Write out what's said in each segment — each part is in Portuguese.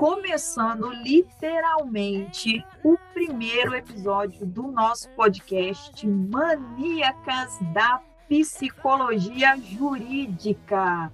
começando literalmente o primeiro episódio do nosso podcast Maníacas da Psicologia Jurídica.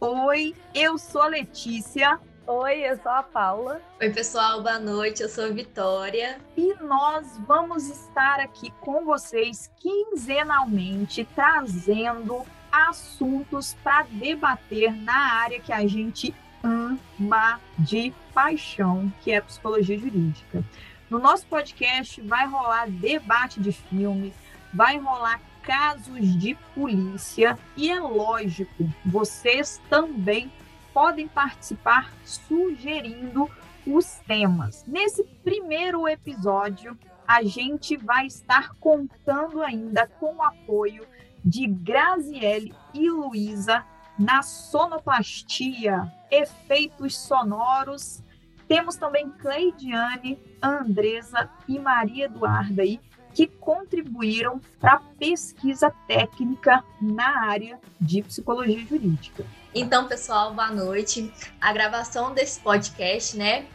Oi, eu sou Letícia. Oi, eu sou a Paula. Oi, pessoal, boa noite. Eu sou a Vitória. E nós vamos estar aqui com vocês quinzenalmente trazendo assuntos para debater na área que a gente ama de paixão, que é psicologia jurídica. No nosso podcast vai rolar debate de filme, vai rolar casos de polícia e é lógico, vocês também podem participar sugerindo os temas. Nesse primeiro episódio, a gente vai estar contando ainda com o apoio de Graziele e Luísa na sonoplastia, efeitos sonoros. Temos também Cleidiane, Andresa e Maria Eduarda aí, que contribuíram para a pesquisa técnica na área de psicologia jurídica. Então, pessoal, boa noite. A gravação desse podcast, né,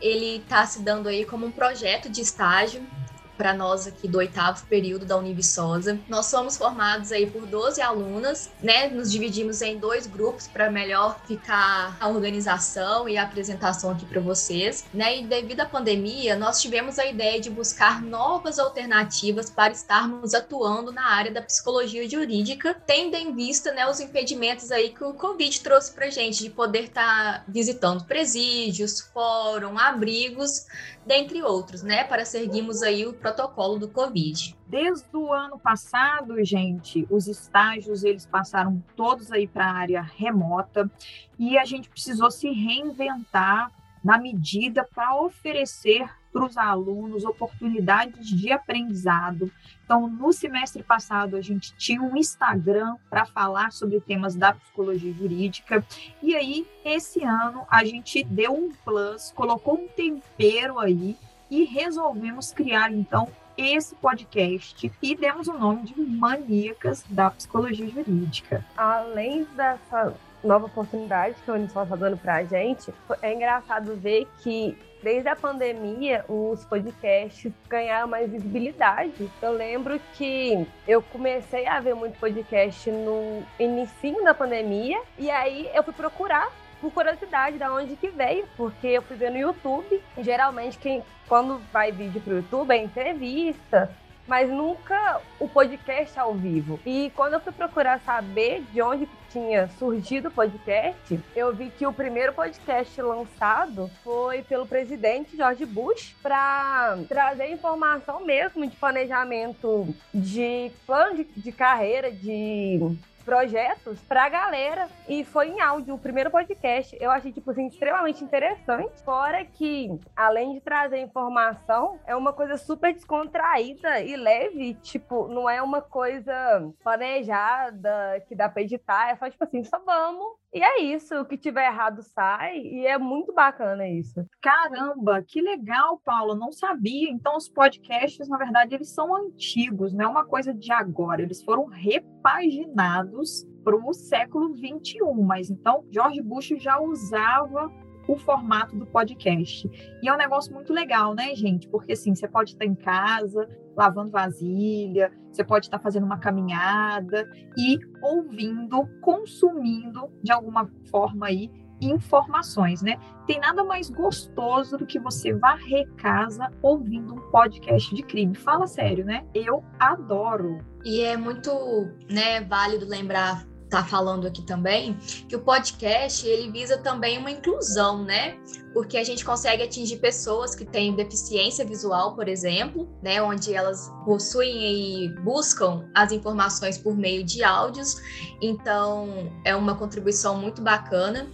ele está se dando aí como um projeto de estágio para nós aqui do oitavo período da Univisosa. Nós somos formados aí por 12 alunas, né? Nos dividimos em dois grupos para melhor ficar a organização e a apresentação aqui para vocês, né? E devido à pandemia, nós tivemos a ideia de buscar novas alternativas para estarmos atuando na área da psicologia jurídica, tendo em vista, né, os impedimentos aí que o Covid trouxe para gente de poder estar tá visitando presídios, fórum, abrigos, dentre outros, né, para seguirmos aí o protocolo do Covid. Desde o ano passado, gente, os estágios eles passaram todos aí para a área remota e a gente precisou se reinventar na medida para oferecer para os alunos oportunidades de aprendizado. Então, no semestre passado, a gente tinha um Instagram para falar sobre temas da psicologia jurídica, e aí, esse ano, a gente deu um plus, colocou um tempero aí e resolvemos criar, então, esse podcast e demos o nome de Maníacas da Psicologia Jurídica. Além dessa nova oportunidade que o Unisol está dando para a gente, é engraçado ver que desde a pandemia os podcasts ganharam mais visibilidade. Eu lembro que eu comecei a ver muito podcast no início da pandemia e aí eu fui procurar por curiosidade da onde que veio, porque eu fui ver no YouTube. Geralmente quem quando vai vídeo pro YouTube é entrevista, mas nunca o podcast ao vivo. E quando eu fui procurar saber de onde tinha surgido o podcast, eu vi que o primeiro podcast lançado foi pelo presidente George Bush para trazer informação mesmo de planejamento de plano de, de carreira, de projetos pra galera e foi em áudio, o primeiro podcast. Eu achei, tipo assim, extremamente interessante. Fora que, além de trazer informação, é uma coisa super descontraída e leve. Tipo, não é uma coisa planejada que dá pra editar. É só, tipo assim, só vamos e é isso, o que tiver errado sai, e é muito bacana isso. Caramba, que legal, Paulo, não sabia. Então, os podcasts, na verdade, eles são antigos, não é uma coisa de agora, eles foram repaginados para o século 21, mas então George Bush já usava o formato do podcast. E é um negócio muito legal, né, gente? Porque assim, você pode estar em casa, lavando vasilha, você pode estar fazendo uma caminhada e ouvindo, consumindo de alguma forma aí informações, né? Tem nada mais gostoso do que você varrer casa ouvindo um podcast de crime. Fala sério, né? Eu adoro. E é muito, né, válido lembrar tá falando aqui também, que o podcast ele visa também uma inclusão, né? Porque a gente consegue atingir pessoas que têm deficiência visual, por exemplo, né? Onde elas possuem e buscam as informações por meio de áudios. Então, é uma contribuição muito bacana.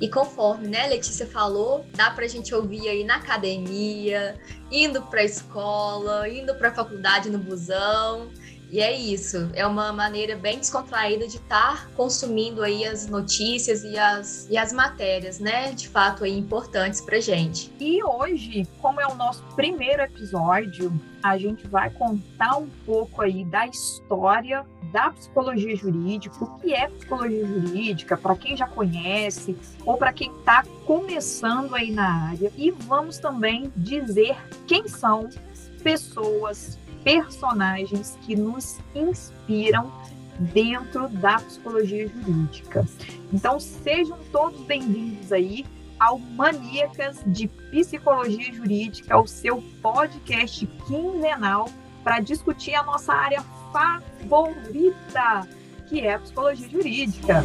E conforme, né, Letícia falou, dá para a gente ouvir aí na academia, indo para a escola, indo para a faculdade no busão. E é isso, é uma maneira bem descontraída de estar tá consumindo aí as notícias e as, e as matérias, né, de fato aí importantes pra gente. E hoje, como é o nosso primeiro episódio, a gente vai contar um pouco aí da história da psicologia jurídica, o que é psicologia jurídica, para quem já conhece ou para quem está começando aí na área, e vamos também dizer quem são pessoas, personagens que nos inspiram dentro da psicologia jurídica. Então sejam todos bem-vindos aí ao Maníacas de Psicologia Jurídica, o seu podcast quinzenal para discutir a nossa área favorita, que é a psicologia jurídica.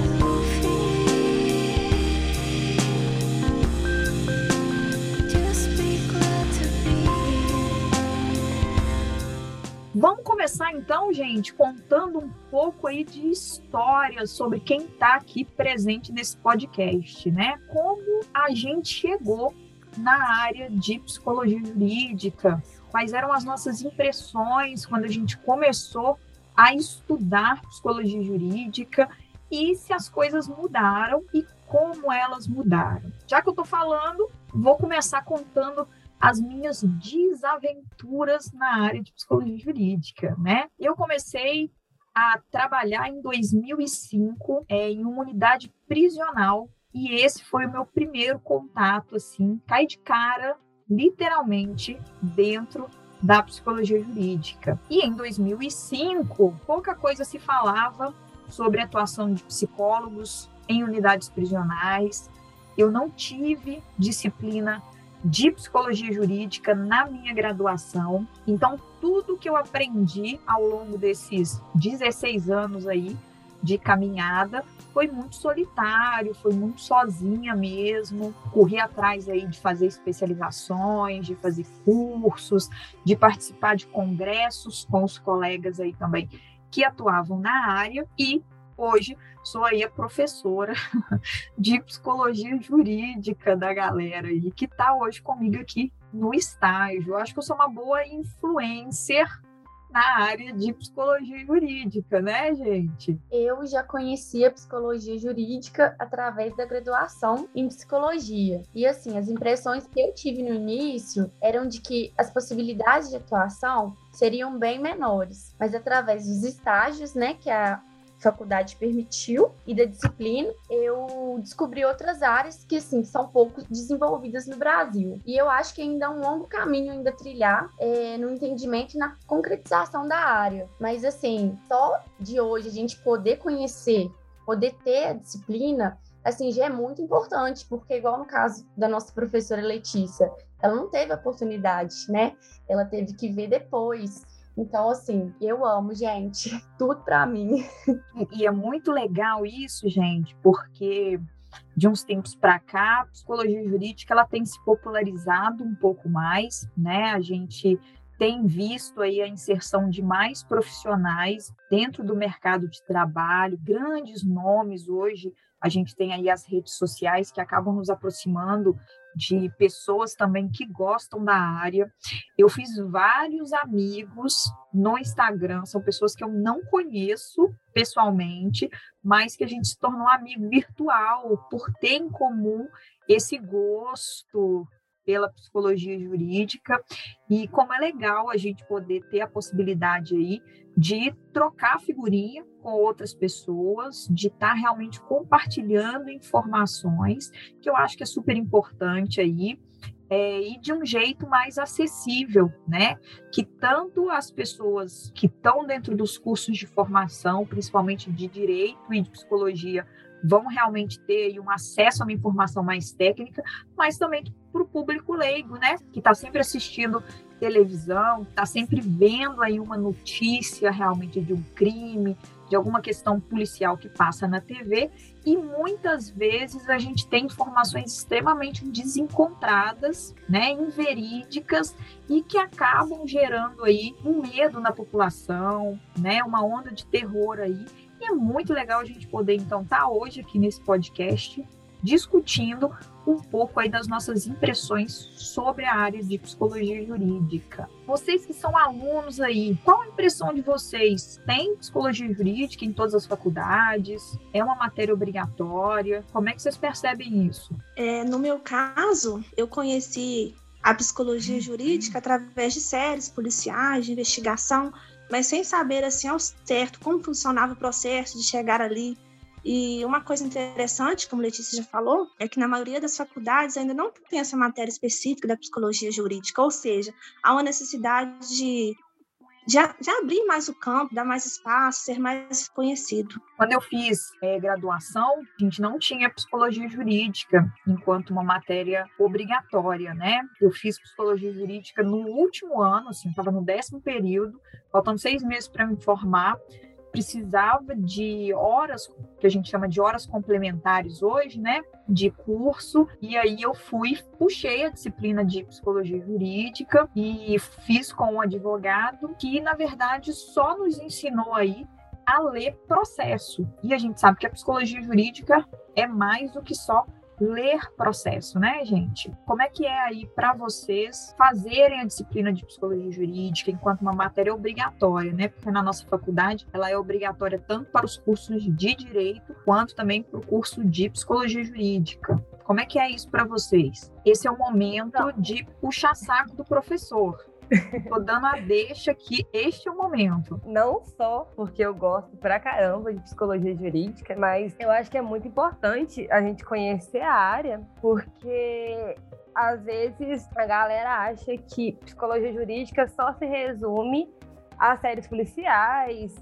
Vamos começar então, gente, contando um pouco aí de história sobre quem está aqui presente nesse podcast, né? Como a gente chegou na área de psicologia jurídica, quais eram as nossas impressões quando a gente começou a estudar psicologia jurídica e se as coisas mudaram e como elas mudaram. Já que eu estou falando, vou começar contando as minhas desaventuras na área de psicologia jurídica, né? Eu comecei a trabalhar em 2005 é, em uma unidade prisional e esse foi o meu primeiro contato, assim, cai de cara, literalmente, dentro da psicologia jurídica. E em 2005, pouca coisa se falava sobre a atuação de psicólogos em unidades prisionais. Eu não tive disciplina de psicologia jurídica na minha graduação. Então, tudo que eu aprendi ao longo desses 16 anos aí de caminhada foi muito solitário, foi muito sozinha mesmo. Corri atrás aí de fazer especializações, de fazer cursos, de participar de congressos com os colegas aí também que atuavam na área e hoje sou aí a professora de psicologia jurídica da galera aí que está hoje comigo aqui no estágio. Eu acho que eu sou uma boa influencer na área de psicologia jurídica, né, gente? Eu já conhecia psicologia jurídica através da graduação em psicologia. E assim, as impressões que eu tive no início eram de que as possibilidades de atuação seriam bem menores, mas através dos estágios, né, que a faculdade permitiu e da disciplina, eu descobri outras áreas que, assim, são pouco desenvolvidas no Brasil. E eu acho que ainda é um longo caminho ainda trilhar é, no entendimento e na concretização da área. Mas, assim, só de hoje a gente poder conhecer, poder ter a disciplina, assim, já é muito importante, porque igual no caso da nossa professora Letícia, ela não teve oportunidade, né? Ela teve que ver depois. Então, assim, eu amo, gente. Tudo para mim. E é muito legal isso, gente, porque de uns tempos para cá, a psicologia jurídica ela tem se popularizado um pouco mais, né? A gente tem visto aí a inserção de mais profissionais dentro do mercado de trabalho, grandes nomes hoje. A gente tem aí as redes sociais que acabam nos aproximando de pessoas também que gostam da área. Eu fiz vários amigos no Instagram, são pessoas que eu não conheço pessoalmente, mas que a gente se tornou amigo virtual por ter em comum esse gosto pela psicologia jurídica e como é legal a gente poder ter a possibilidade aí de trocar figurinha com outras pessoas, de estar tá realmente compartilhando informações, que eu acho que é super importante aí, é, e de um jeito mais acessível, né? Que tanto as pessoas que estão dentro dos cursos de formação, principalmente de direito e de psicologia, vão realmente ter um acesso a uma informação mais técnica, mas também para o público leigo, né? Que está sempre assistindo televisão, está sempre vendo aí uma notícia realmente de um crime, de alguma questão policial que passa na TV, e muitas vezes a gente tem informações extremamente desencontradas, né, inverídicas, e que acabam gerando aí um medo na população, né, uma onda de terror aí, é muito legal a gente poder, então, estar tá hoje aqui nesse podcast discutindo um pouco aí das nossas impressões sobre a área de psicologia jurídica. Vocês que são alunos aí, qual a impressão de vocês? Tem psicologia jurídica em todas as faculdades? É uma matéria obrigatória? Como é que vocês percebem isso? É, no meu caso, eu conheci a psicologia jurídica através de séries policiais, de investigação, mas sem saber assim ao certo como funcionava o processo de chegar ali. E uma coisa interessante, como Letícia já falou, é que na maioria das faculdades ainda não tem essa matéria específica da psicologia jurídica, ou seja, há uma necessidade de de, abrir mais o campo, dar mais espaço, ser mais conhecido. Quando eu fiz é, graduação, a gente não tinha psicologia jurídica enquanto uma matéria obrigatória, né? Eu fiz psicologia jurídica no último ano, assim, estava no décimo período, faltando seis meses para me formar precisava de horas, que a gente chama de horas complementares hoje, né? De curso, e aí eu fui, puxei a disciplina de psicologia jurídica e fiz com um advogado que, na verdade, só nos ensinou aí a ler processo. E a gente sabe que a psicologia jurídica é mais do que só ler processo, né, gente? Como é que é aí para vocês fazerem a disciplina de psicologia jurídica enquanto uma matéria obrigatória, né? Porque na nossa faculdade ela é obrigatória tanto para os cursos de direito quanto também para o curso de psicologia jurídica. Como é que é isso para vocês? Esse é o momento de puxar saco do professor. Tô dando a deixa que este é o momento. Não só porque eu gosto pra caramba de psicologia jurídica, mas eu acho que é muito importante a gente conhecer a área, porque às vezes a galera acha que psicologia jurídica só se resume a séries policiais,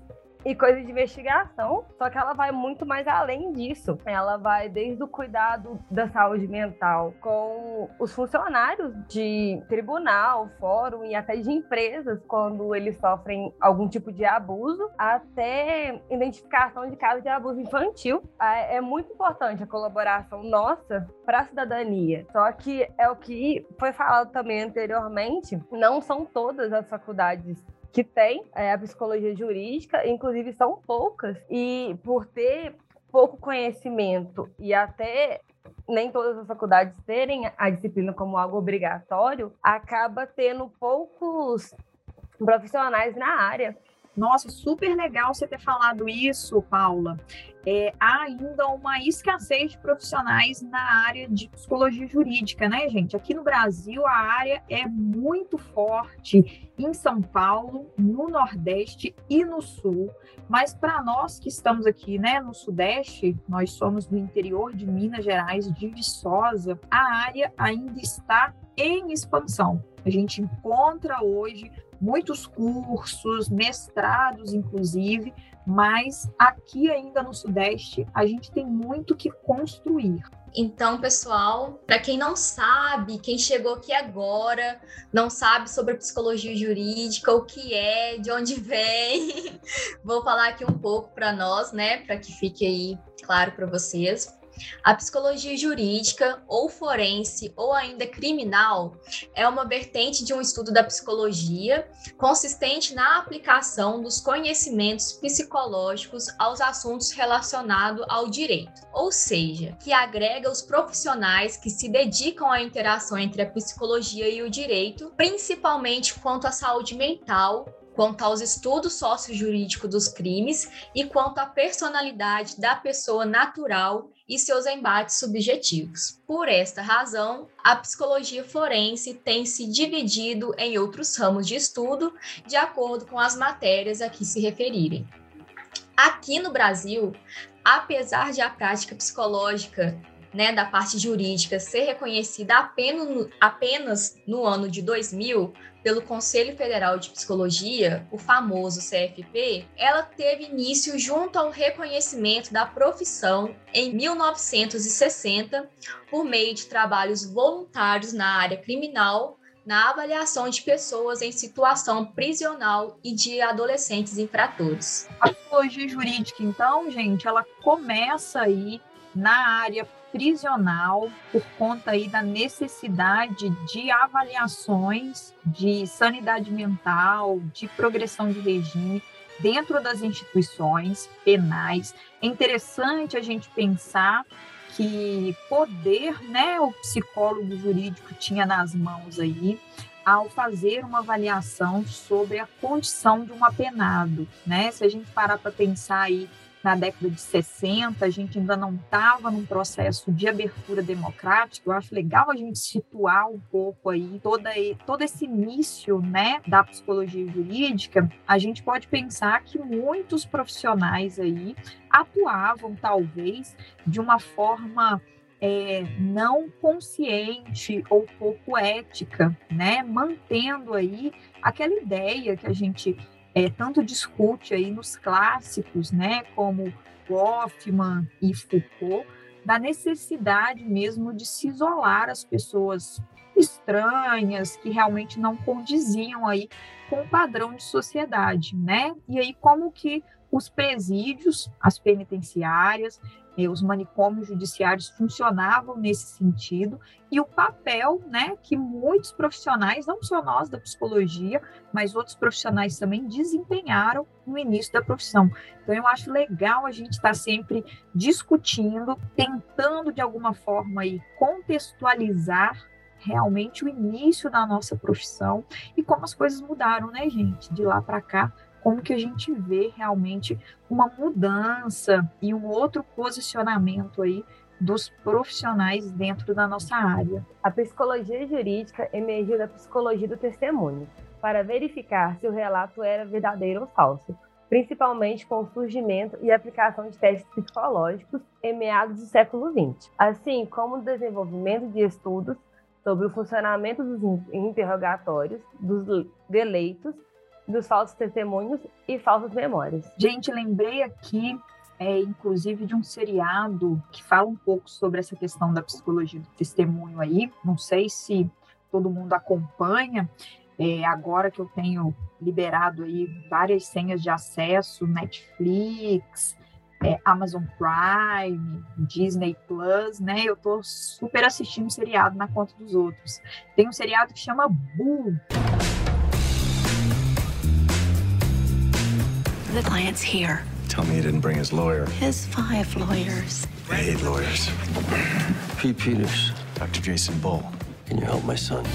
e coisa de investigação, só que ela vai muito mais além disso. Ela vai desde o cuidado da saúde mental com os funcionários de tribunal, fórum e até de empresas quando eles sofrem algum tipo de abuso, até identificação de casos de abuso infantil. É, é muito importante a colaboração nossa para a cidadania. Só que é o que foi falado também anteriormente, não são todas as faculdades que tem é, a psicologia jurídica, inclusive são poucas, e por ter pouco conhecimento e até nem todas as faculdades terem a disciplina como algo obrigatório, acaba tendo poucos profissionais na área. Nossa, super legal você ter falado isso, Paula. É, há ainda uma escassez de profissionais na área de psicologia jurídica, né, gente? Aqui no Brasil, a área é muito forte em São Paulo, no Nordeste e no Sul. Mas para nós que estamos aqui, né, no Sudeste, nós somos do interior de Minas Gerais, de Viçosa, a área ainda está em expansão. A gente encontra hoje muitos cursos, mestrados, inclusive, mas aqui ainda no Sudeste a gente tem muito que construir. Então, pessoal, para quem não sabe, quem chegou aqui agora, não sabe sobre psicologia jurídica, o que é, de onde vem, vou falar aqui um pouco para nós, né, para que fique aí claro para vocês. A psicologia jurídica, ou forense, ou ainda criminal, é uma vertente de um estudo da psicologia consistente na aplicação dos conhecimentos psicológicos aos assuntos relacionados ao direito, ou seja, que agrega os profissionais que se dedicam à interação entre a psicologia e o direito, principalmente quanto à saúde mental quanto aos estudos sociojurídicos dos crimes e quanto à personalidade da pessoa natural e seus embates subjetivos. Por esta razão, a psicologia forense tem se dividido em outros ramos de estudo, de acordo com as matérias a que se referirem. Aqui no Brasil, apesar de a prática psicológica né, da parte jurídica ser reconhecida apenas, apenas no ano de 2000 pelo Conselho Federal de Psicologia, o famoso CFP, ela teve início junto ao reconhecimento da profissão em 1960 por meio de trabalhos voluntários na área criminal, na avaliação de pessoas em situação prisional e de adolescentes infratores. A psicologia jurídica, então, gente, ela começa aí na área prisional por conta aí da necessidade de avaliações de sanidade mental, de progressão de regime dentro das instituições penais. É interessante a gente pensar que poder, né, o psicólogo jurídico tinha nas mãos aí ao fazer uma avaliação sobre a condição de um apenado, né? Se a gente parar para pensar aí na década de 60, a gente ainda não estava num processo de abertura democrática. Eu acho legal a gente situar um pouco aí toda, todo esse início né, da psicologia jurídica. A gente pode pensar que muitos profissionais aí atuavam, talvez, de uma forma é, não consciente ou pouco ética, né? Mantendo aí aquela ideia que a gente é, tanto discute aí nos clássicos, né? Como Goffman e Foucault, da necessidade mesmo de se isolar as pessoas estranhas que realmente não condiziam aí com o padrão de sociedade, né? E aí como que os presídios, as penitenciárias, eh, os manicômios judiciários funcionavam nesse sentido e o papel, né, que muitos profissionais, não só nós da psicologia, mas outros profissionais também desempenharam no início da profissão. Então eu acho legal a gente estar tá sempre discutindo, tentando de alguma forma aí contextualizar realmente o início da nossa profissão e como as coisas mudaram, né, gente, de lá para cá como que a gente vê realmente uma mudança e um outro posicionamento aí dos profissionais dentro da nossa área. A psicologia jurídica emergiu da psicologia do testemunho para verificar se o relato era verdadeiro ou falso, principalmente com o surgimento e aplicação de testes psicológicos em meados do século XX, assim como o desenvolvimento de estudos sobre o funcionamento dos interrogatórios dos deleitos dos falsos testemunhos e falsas memórias. Gente, lembrei aqui, é, inclusive, de um seriado que fala um pouco sobre essa questão da psicologia do testemunho aí. Não sei se todo mundo acompanha. É, agora que eu tenho liberado aí várias senhas de acesso, Netflix, é, Amazon Prime, Disney Plus, né? Eu tô super assistindo seriado na conta dos outros. Tem um seriado que chama Boo. The client's here. Tell me he didn't bring his lawyer. His five lawyers. I hate lawyers. Pete Peters. Dr. Jason Bull. Can you help my son?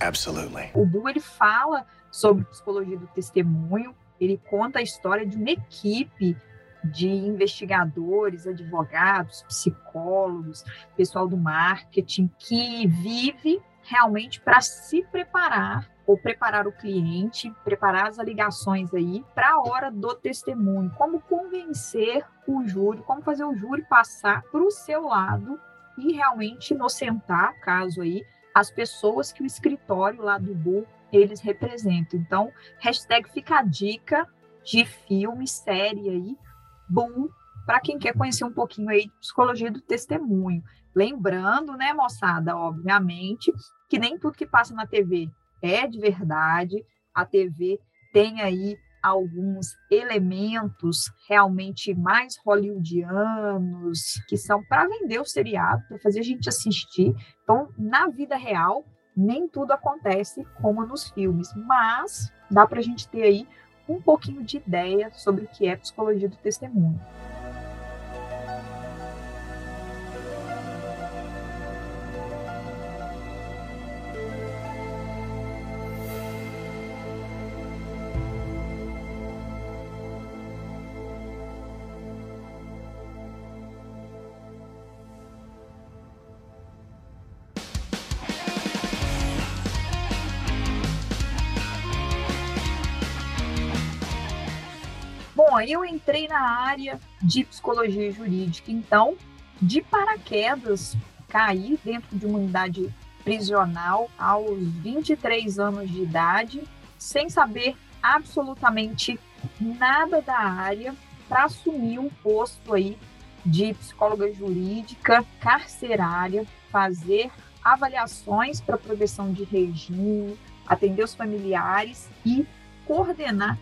Absolutely. O Bull ele fala sobre psicologia do testemunho. Ele conta a história de uma equipe de investigadores, advogados, psicólogos, pessoal do marketing que vive realmente para se preparar ou preparar o cliente, preparar as ligações aí para a hora do testemunho, como convencer o júri, como fazer o júri passar para o seu lado e realmente inocentar, caso aí, as pessoas que o escritório lá do Bu eles representam. Então, hashtag fica a dica de filme, série aí, bom para quem quer conhecer um pouquinho aí de psicologia do testemunho. Lembrando, né, moçada, obviamente, que nem tudo que passa na TV é de verdade. A TV tem aí alguns elementos realmente mais hollywoodianos, que são para vender o seriado, para fazer a gente assistir. Então, na vida real, nem tudo acontece como nos filmes, mas dá para a gente ter aí um pouquinho de ideia sobre o que é psicologia do testemunho. Eu entrei na área de psicologia jurídica, então, de paraquedas, caí dentro de uma unidade prisional aos 23 anos de idade, sem saber absolutamente nada da área, para assumir um posto aí de psicóloga jurídica carcerária, fazer avaliações para progressão de regime, atender os familiares e coordenar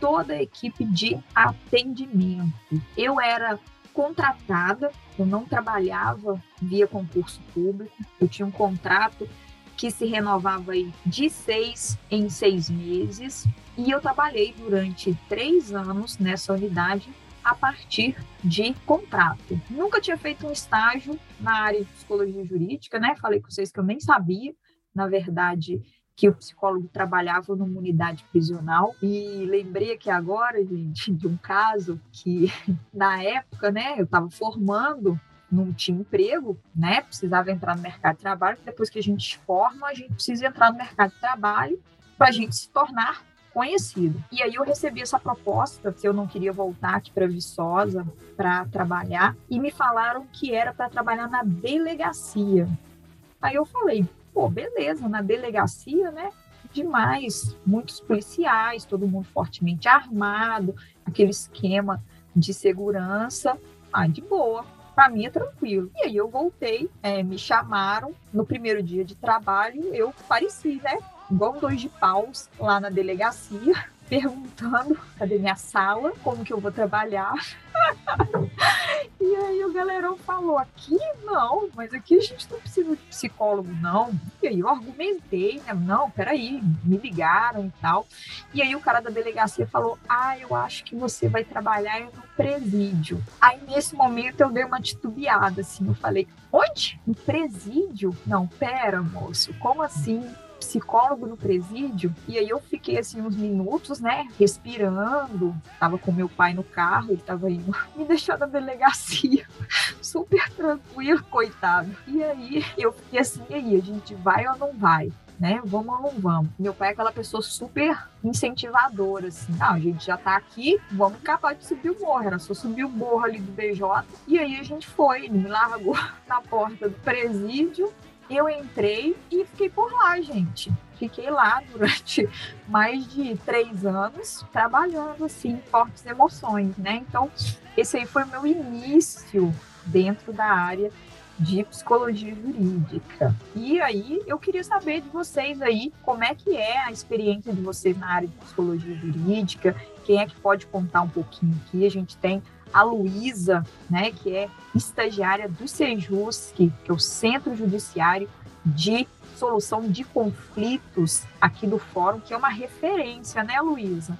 toda a equipe de atendimento. Eu era contratada, eu não trabalhava via concurso público, eu tinha um contrato que se renovava aí de seis em seis meses e eu trabalhei durante três anos nessa unidade a partir de contrato. Nunca tinha feito um estágio na área de psicologia jurídica, né? Falei com vocês que eu nem sabia. Na verdade, que o psicólogo trabalhava numa unidade prisional e lembrei aqui agora, gente, de um caso que na época, né, eu estava formando não tinha emprego, né? Precisava entrar no mercado de trabalho. Depois que a gente forma, a gente precisa entrar no mercado de trabalho para a gente se tornar conhecido. E aí eu recebi essa proposta, se eu não queria voltar aqui para Viçosa para trabalhar, e me falaram que era para trabalhar na delegacia. Aí eu falei, pô, beleza, na delegacia, né? Demais, muitos policiais, todo mundo fortemente armado, aquele esquema de segurança, ah, de boa. Para mim é tranquilo. E aí eu voltei, é, me chamaram no primeiro dia de trabalho, eu pareci, né? igual dois de paus lá na delegacia, perguntando cadê minha sala, como que eu vou trabalhar. e aí o galerão falou, aqui não, mas aqui a gente não precisa de psicólogo, não. E aí eu argumentei, né? Não, peraí, me ligaram e tal. E aí o cara da delegacia falou, ah, eu acho que você vai trabalhar no presídio. Aí nesse momento eu dei uma titubeada, assim, eu falei, onde? No presídio? Não, pera, moço, como assim? Psicólogo no presídio, e aí eu fiquei assim uns minutos, né, respirando. Tava com meu pai no carro, ele tava indo me deixar na delegacia, super tranquilo, coitado. E aí eu fiquei assim, e aí, a gente vai ou não vai? né? Vamos ou não vamos? Meu pai é aquela pessoa super incentivadora, assim. Ah, a gente já tá aqui, vamos acabar de subir o morro. Era só subir o morro ali do BJ. E aí a gente foi, ele me largou na porta do presídio eu entrei e fiquei por lá, gente. Fiquei lá durante mais de três anos, trabalhando assim, fortes emoções, né? Então, esse aí foi o meu início dentro da área de psicologia jurídica. E aí eu queria saber de vocês aí como é que é a experiência de vocês na área de psicologia jurídica, quem é que pode contar um pouquinho aqui? A gente tem a Luísa, né, que é estagiária do Sejusc, que é o Centro Judiciário de Solução de Conflitos aqui do Fórum, que é uma referência, né, Luísa,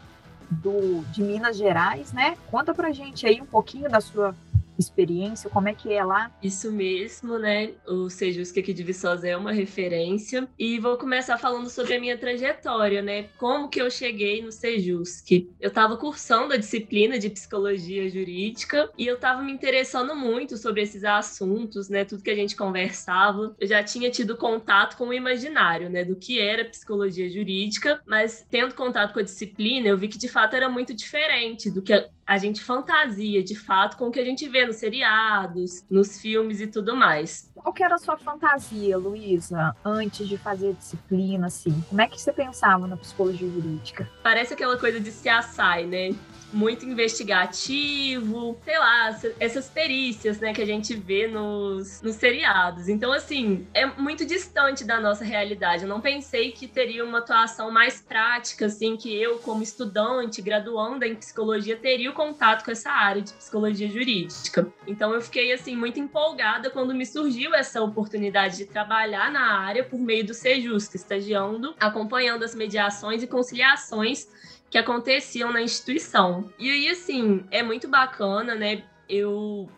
do de Minas Gerais, né? Conta pra gente aí um pouquinho da sua experiência, como é que é lá? Isso mesmo, né? O Sejusc aqui de Viçosa é uma referência. E vou começar falando sobre a minha trajetória, né? Como que eu cheguei no Sejusc. Eu estava cursando a disciplina de Psicologia Jurídica e eu estava me interessando muito sobre esses assuntos, né? Tudo que a gente conversava. Eu já tinha tido contato com o imaginário, né? Do que era Psicologia Jurídica, mas tendo contato com a disciplina, eu vi que de fato era muito diferente do que a gente fantasia de fato com o que a gente vê nos seriados, nos filmes e tudo mais. Qual que era a sua fantasia, Luísa, antes de fazer disciplina, assim? Como é que você pensava na psicologia jurídica? Parece aquela coisa de se assai, né? Muito investigativo, sei lá, essas perícias, né, que a gente vê nos, nos seriados. Então, assim, é muito distante da nossa realidade. Eu não pensei que teria uma atuação mais prática, assim, que eu, como estudante, graduanda em psicologia, teria o contato com essa área de psicologia jurídica. Então, eu fiquei, assim, muito empolgada quando me surgiu essa oportunidade de trabalhar na área por meio do Sejusc, estagiando, acompanhando as mediações e conciliações que aconteciam na instituição. E aí, assim, é muito bacana, né? Eu,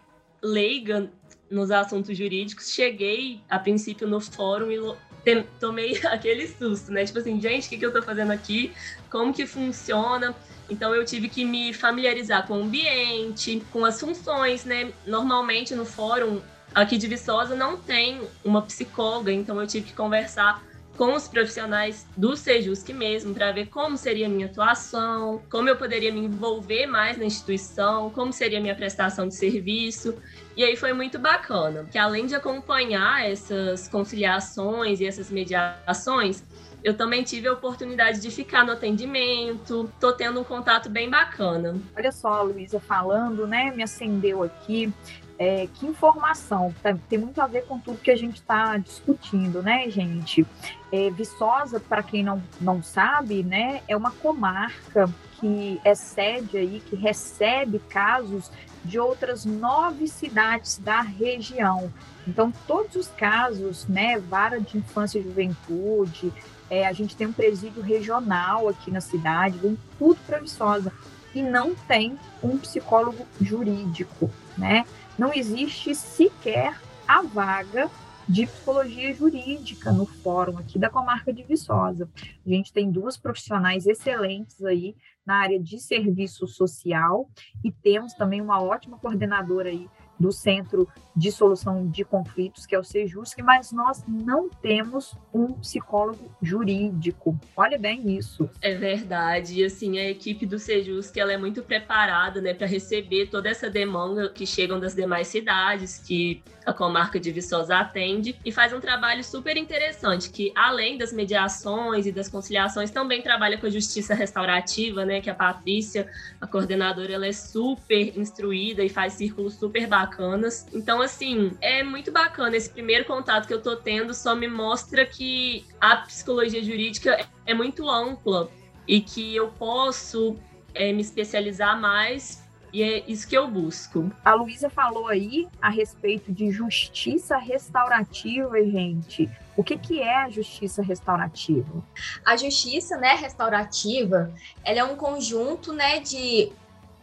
leiga nos assuntos jurídicos, cheguei a princípio no fórum e tomei aquele susto, né? Tipo assim, gente, o que, eu tô fazendo aqui? Como que funciona? Então eu tive que me familiarizar com o ambiente, com as funções, né? Normalmente no fórum aqui de Viçosa não tem uma psicóloga, então eu tive que conversar com os profissionais do Sejusc mesmo, para ver como seria a minha atuação, como eu poderia me envolver mais na instituição, como seria a minha prestação de serviço. E aí foi muito bacana, que além de acompanhar essas conciliações e essas mediações, eu também tive a oportunidade de ficar no atendimento, tô tendo um contato bem bacana. Olha só, Luísa, falando, né, me acendeu aqui é, que informação, tá, tem muito a ver com tudo que a gente está discutindo, né, gente? É, Viçosa, para quem não, não sabe, né, é uma comarca que é sede aí, que recebe casos de outras nove cidades da região. Então, todos os casos, né, vara de infância e juventude, é, a gente tem um presídio regional aqui na cidade, vem tudo para Viçosa. E não tem um psicólogo jurídico, né? Não existe sequer a vaga de psicologia jurídica no fórum aqui da comarca de Viçosa. A gente tem duas profissionais excelentes aí na área de serviço social e temos também uma ótima coordenadora aí do Centro de Solução de Conflitos, que é o SEJUSC, mas nós não temos um psicólogo jurídico. Olha bem isso. É verdade. E assim, a equipe do SEJUSC ela é muito preparada né, para receber toda essa demanda que chegam das demais cidades, que a comarca de Viçosa atende, e faz um trabalho super interessante, que além das mediações e das conciliações, também trabalha com a justiça restaurativa, né? Que a Patrícia, a coordenadora, ela é super instruída e faz círculos super bacanas. Então, assim, é muito bacana. Esse primeiro contato que eu tô tendo só me mostra que a psicologia jurídica é muito ampla e que eu posso é, me especializar mais e é isso que eu busco. A Luísa falou aí a respeito de justiça restaurativa, gente. O que, que é a justiça restaurativa? A justiça né, restaurativa ela é um conjunto né, de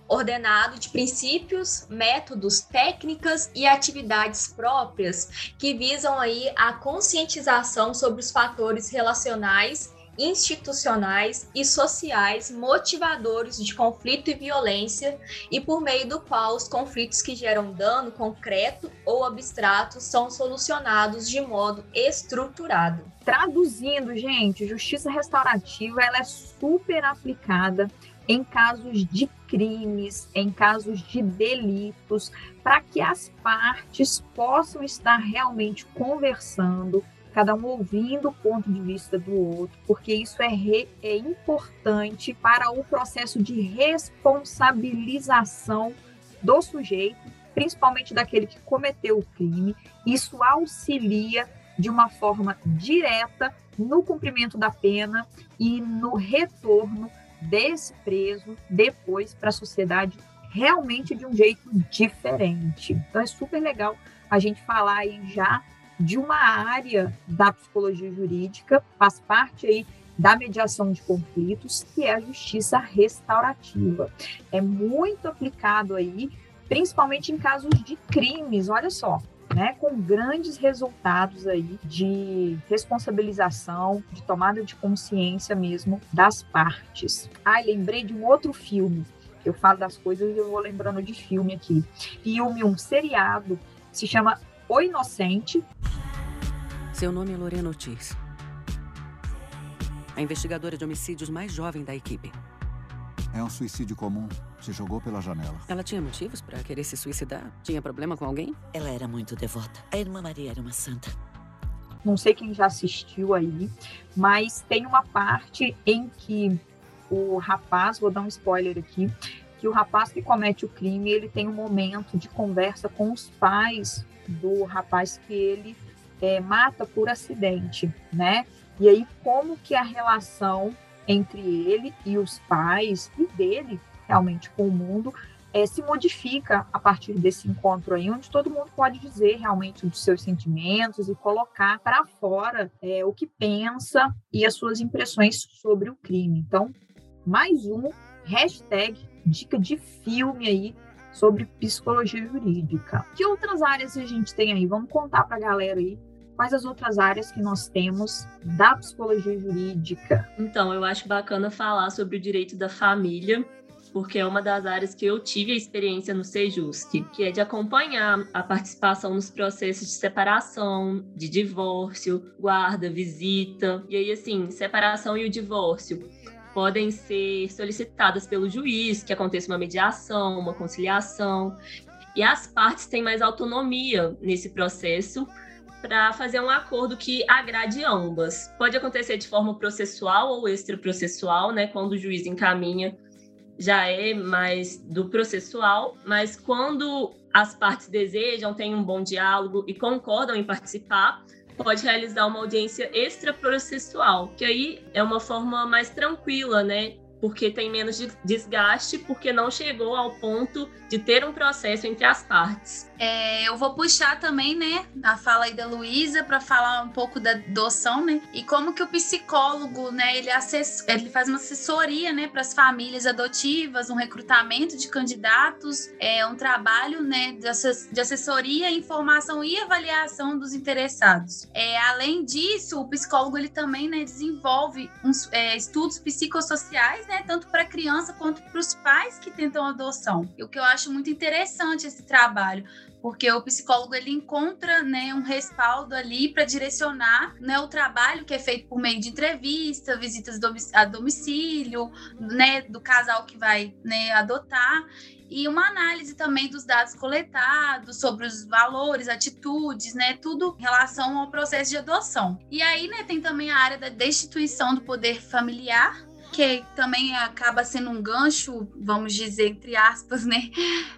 ordenado de princípios, métodos, técnicas e atividades próprias que visam aí a conscientização sobre os fatores relacionais, institucionais e sociais motivadores de conflito e violência e por meio do qual os conflitos que geram dano concreto ou abstrato são solucionados de modo estruturado. Traduzindo, gente, justiça restaurativa ela é super aplicada em casos de crimes, em casos de delitos, para que as partes possam estar realmente conversando, cada um ouvindo o ponto de vista do outro, porque isso é, re, é importante para o processo de responsabilização do sujeito, principalmente daquele que cometeu o crime. Isso auxilia de uma forma direta no cumprimento da pena e no retorno desse preso depois para a sociedade realmente de um jeito diferente. Então é super legal a gente falar aí já de uma área da psicologia jurídica, faz parte aí da mediação de conflitos, que é a justiça restaurativa. É muito aplicado aí, principalmente em casos de crimes, olha só, né, com grandes resultados aí de responsabilização, de tomada de consciência mesmo das partes. Ah, lembrei de um outro filme. Eu falo das coisas e eu vou lembrando de filme aqui. Filme, um seriado, se chama O Inocente. Seu nome é Lorena Ortiz. A investigadora de homicídios mais jovem da equipe. É um suicídio comum. Se jogou pela janela. Ela tinha motivos para querer se suicidar? Tinha problema com alguém? Ela era muito devota. A irmã Maria era uma santa. Não sei quem já assistiu aí, mas tem uma parte em que o rapaz, vou dar um spoiler aqui, que o rapaz que comete o crime, ele tem um momento de conversa com os pais do rapaz que ele é, mata por acidente, né? E aí como que a relação entre ele e os pais e dele realmente com o mundo é, se modifica a partir desse encontro aí, onde todo mundo pode dizer realmente dos seus sentimentos e colocar para fora é, o que pensa e as suas impressões sobre o crime. Então, mais um hashtag dica de filme aí sobre psicologia jurídica. Que outras áreas a gente tem aí? Vamos contar para a galera aí quais as outras áreas que nós temos da psicologia jurídica. Então, eu acho bacana falar sobre o direito da família, porque é uma das áreas que eu tive a experiência no Sejusc, que é de acompanhar a participação nos processos de separação, de divórcio, guarda, visita. E aí, assim, separação e o divórcio podem ser solicitadas pelo juiz, que aconteça uma mediação, uma conciliação. E as partes têm mais autonomia nesse processo para fazer um acordo que agrade ambas. Pode acontecer de forma processual ou extraprocessual, né, quando o juiz encaminha já é mais do processual, mas quando as partes desejam, têm um bom diálogo e concordam em participar, pode realizar uma audiência extraprocessual, que aí é uma forma mais tranquila, né, porque tem menos desgaste, porque não chegou ao ponto de ter um processo entre as partes. É, eu vou puxar também, né, a fala aí da Luísa para falar um pouco da adoção, né, e como que o psicólogo, né, ele, ele faz uma assessoria, né, para as famílias adotivas, um recrutamento de candidatos, é um trabalho, né, de, assessoria, informação e avaliação dos interessados. É, além disso, o psicólogo ele também, né, desenvolve uns, é, estudos psicossociais, né, tanto para a criança quanto para os pais que tentam adoção. E o que eu acho muito interessante esse trabalho, porque o psicólogo ele encontra né, um respaldo ali para direcionar né, o trabalho que é feito por meio de entrevista, visitas a domicílio, né, do casal que vai né, adotar e uma análise também dos dados coletados sobre os valores, atitudes, né, tudo em relação ao processo de adoção. E aí, né, tem também a área da destituição do poder familiar, que também acaba sendo um gancho, vamos dizer, entre aspas, né?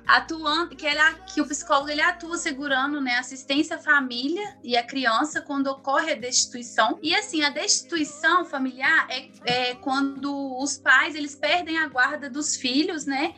Atuando, que, ele, que o psicólogo ele atua segurando né, assistência à família e à criança quando ocorre a destituição. E assim, a destituição familiar é, é quando os pais eles perdem a guarda dos filhos, né?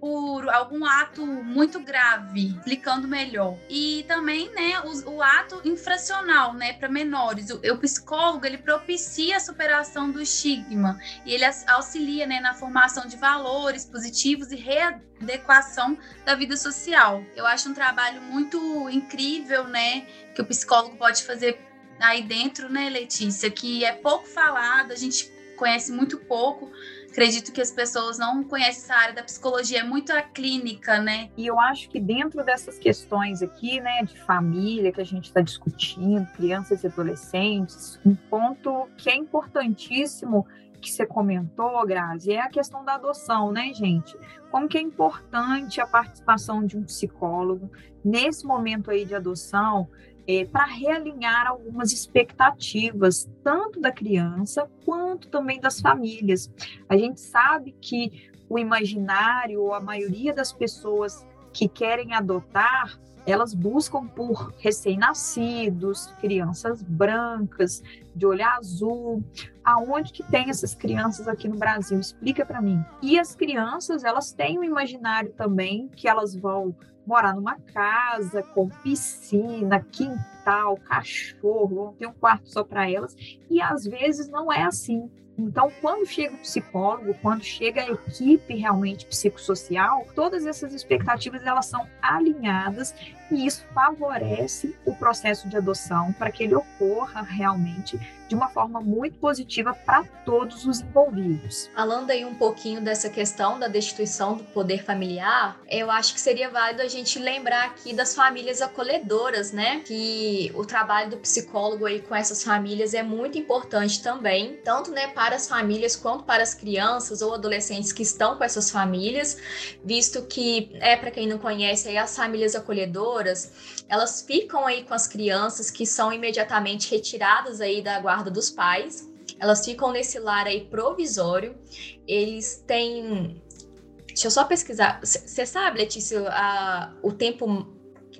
Por algum ato muito grave, explicando melhor. E também, né, o, o ato infracional, né, para menores. O, o, psicólogo, ele propicia a superação do estigma e ele auxilia, né, na formação de valores positivos e readequação da vida social. Eu acho um trabalho muito incrível, né, que o psicólogo pode fazer aí dentro, né, Letícia, que é pouco falado, a gente conhece muito pouco, acredito que as pessoas não conhecem essa área da psicologia, é muito a clínica, né? E eu acho que dentro dessas questões aqui, né, de família que a gente está discutindo, crianças e adolescentes, um ponto que é importantíssimo que você comentou, Grazi, é a questão da adoção, né, gente? Como que é importante a participação de um psicólogo nesse momento aí de adoção, é, para realinhar algumas expectativas, tanto da criança quanto também das famílias. A gente sabe que o imaginário, a maioria das pessoas que querem adotar, elas buscam por recém-nascidos, crianças brancas, de olho azul. Aonde que tem essas crianças aqui no Brasil? Explica para mim. E as crianças, elas têm um imaginário também que elas vão morar numa casa com piscina, quintal, cachorro, vão ter um quarto só para elas, e às vezes não é assim. Então, quando chega o psicólogo, quando chega a equipe realmente psicossocial, todas essas expectativas elas são alinhadas e isso favorece o processo de adoção para que ele ocorra realmente de uma forma muito positiva para todos os envolvidos. Falando aí um pouquinho dessa questão da destituição do poder familiar, eu acho que seria válido a gente lembrar aqui das famílias acolhedoras, né? Que o trabalho do psicólogo aí com essas famílias é muito importante também, tanto né, para as famílias quanto para as crianças ou adolescentes que estão com essas famílias, visto que é para quem não conhece aí as famílias acolhedoras, elas ficam aí com as crianças que são imediatamente retiradas aí da guarda guarda dos pais. Elas ficam nesse lar aí provisório. Eles têm. Deixa eu só pesquisar. Você sabe, Letícia, a, o tempo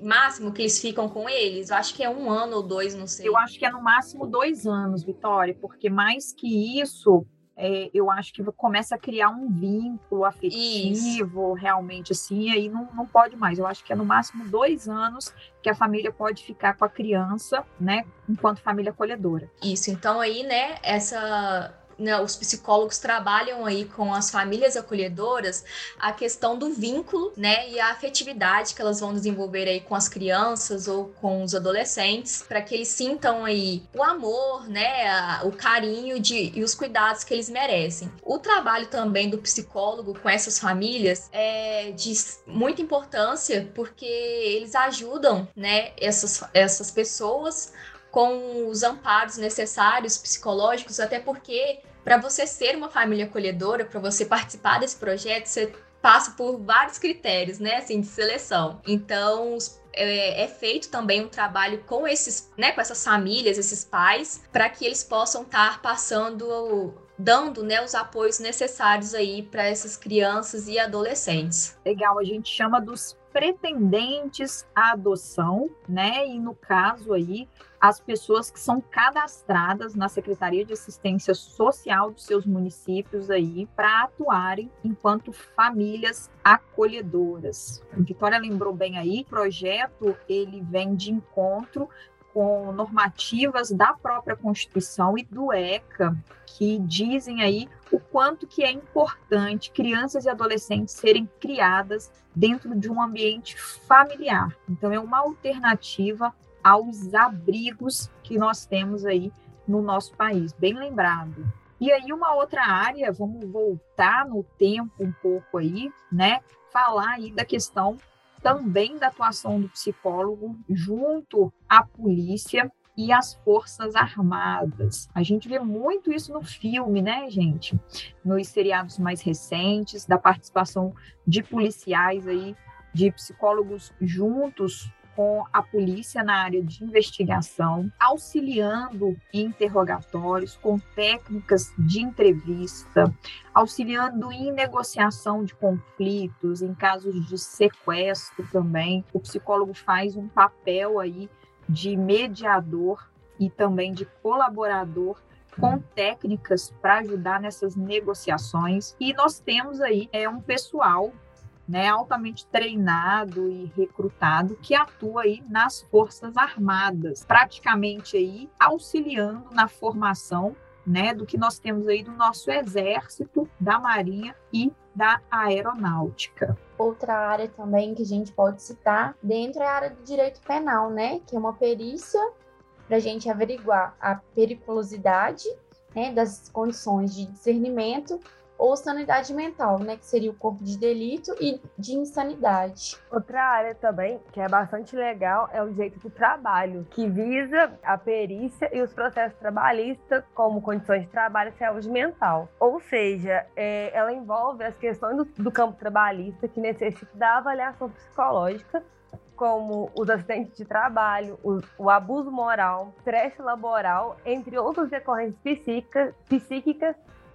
máximo que eles ficam com eles? Eu acho que é um ano ou dois, não sei. Eu acho que é no máximo dois anos, Vitória, porque mais que isso, é, eu acho que começa a criar um vínculo afetivo, Isso. realmente, assim, e aí não, não pode mais. Eu acho que é no máximo dois anos que a família pode ficar com a criança, né, enquanto família acolhedora. Isso, então aí, né, essa né, os psicólogos trabalham aí com as famílias acolhedoras a questão do vínculo, né, e a afetividade que elas vão desenvolver aí com as crianças ou com os adolescentes, para que eles sintam aí o amor, né, o carinho de, e os cuidados que eles merecem. O trabalho também do psicólogo com essas famílias é de muita importância porque eles ajudam, né, essas, essas pessoas com os amparos necessários psicológicos, até porque para você ser uma família acolhedora, para você participar desse projeto, você passa por vários critérios, né, assim, de seleção. Então, é, é, feito também um trabalho com esses, né, com essas famílias, esses pais, para que eles possam estar passando dando né, os apoios necessários aí para essas crianças e adolescentes. Legal, a gente chama dos pretendentes à adoção, né? E no caso aí, as pessoas que são cadastradas na Secretaria de Assistência Social dos seus municípios aí para atuarem enquanto famílias acolhedoras. A Vitória lembrou bem aí, o projeto ele vem de encontro com normativas da própria Constituição e do ECA, que dizem aí o quanto que é importante crianças e adolescentes serem criadas dentro de um ambiente familiar. Então é uma alternativa aos abrigos que nós temos aí no nosso país, bem lembrado. E aí uma outra área, vamos voltar no tempo um pouco aí, né? Falar aí da questão também da atuação do psicólogo junto à polícia e às forças armadas. A gente vê muito isso no filme, né, gente? Nos seriados mais recentes, da participação de policiais aí, de psicólogos juntos com a polícia na área de investigação, auxiliando em interrogatórios, com técnicas de entrevista, auxiliando em negociação de conflitos, em casos de sequestro também. O psicólogo faz um papel aí de mediador e também de colaborador com técnicas para ajudar nessas negociações. E nós temos aí é um pessoal né, altamente treinado e recrutado que atua aí nas Forças Armadas, praticamente aí auxiliando na formação né, do que nós temos aí do nosso exército, da marinha e da aeronáutica. Outra área também que a gente pode citar dentro é a área do direito penal, né, que é uma perícia para a gente averiguar a periculosidade né, das condições de discernimento ou sanidade mental, né, que seria o corpo de delito e de insanidade. Outra área também que é bastante legal é o direito do trabalho, que visa a perícia e os processos trabalhistas como condições de trabalho e saúde mental. Ou seja, é, ela envolve as questões do, do campo trabalhista que necessitam da avaliação psicológica como os acidentes de trabalho, o, o, abuso moral, estresse laboral, entre outras decorrências psíquicas, psíquicas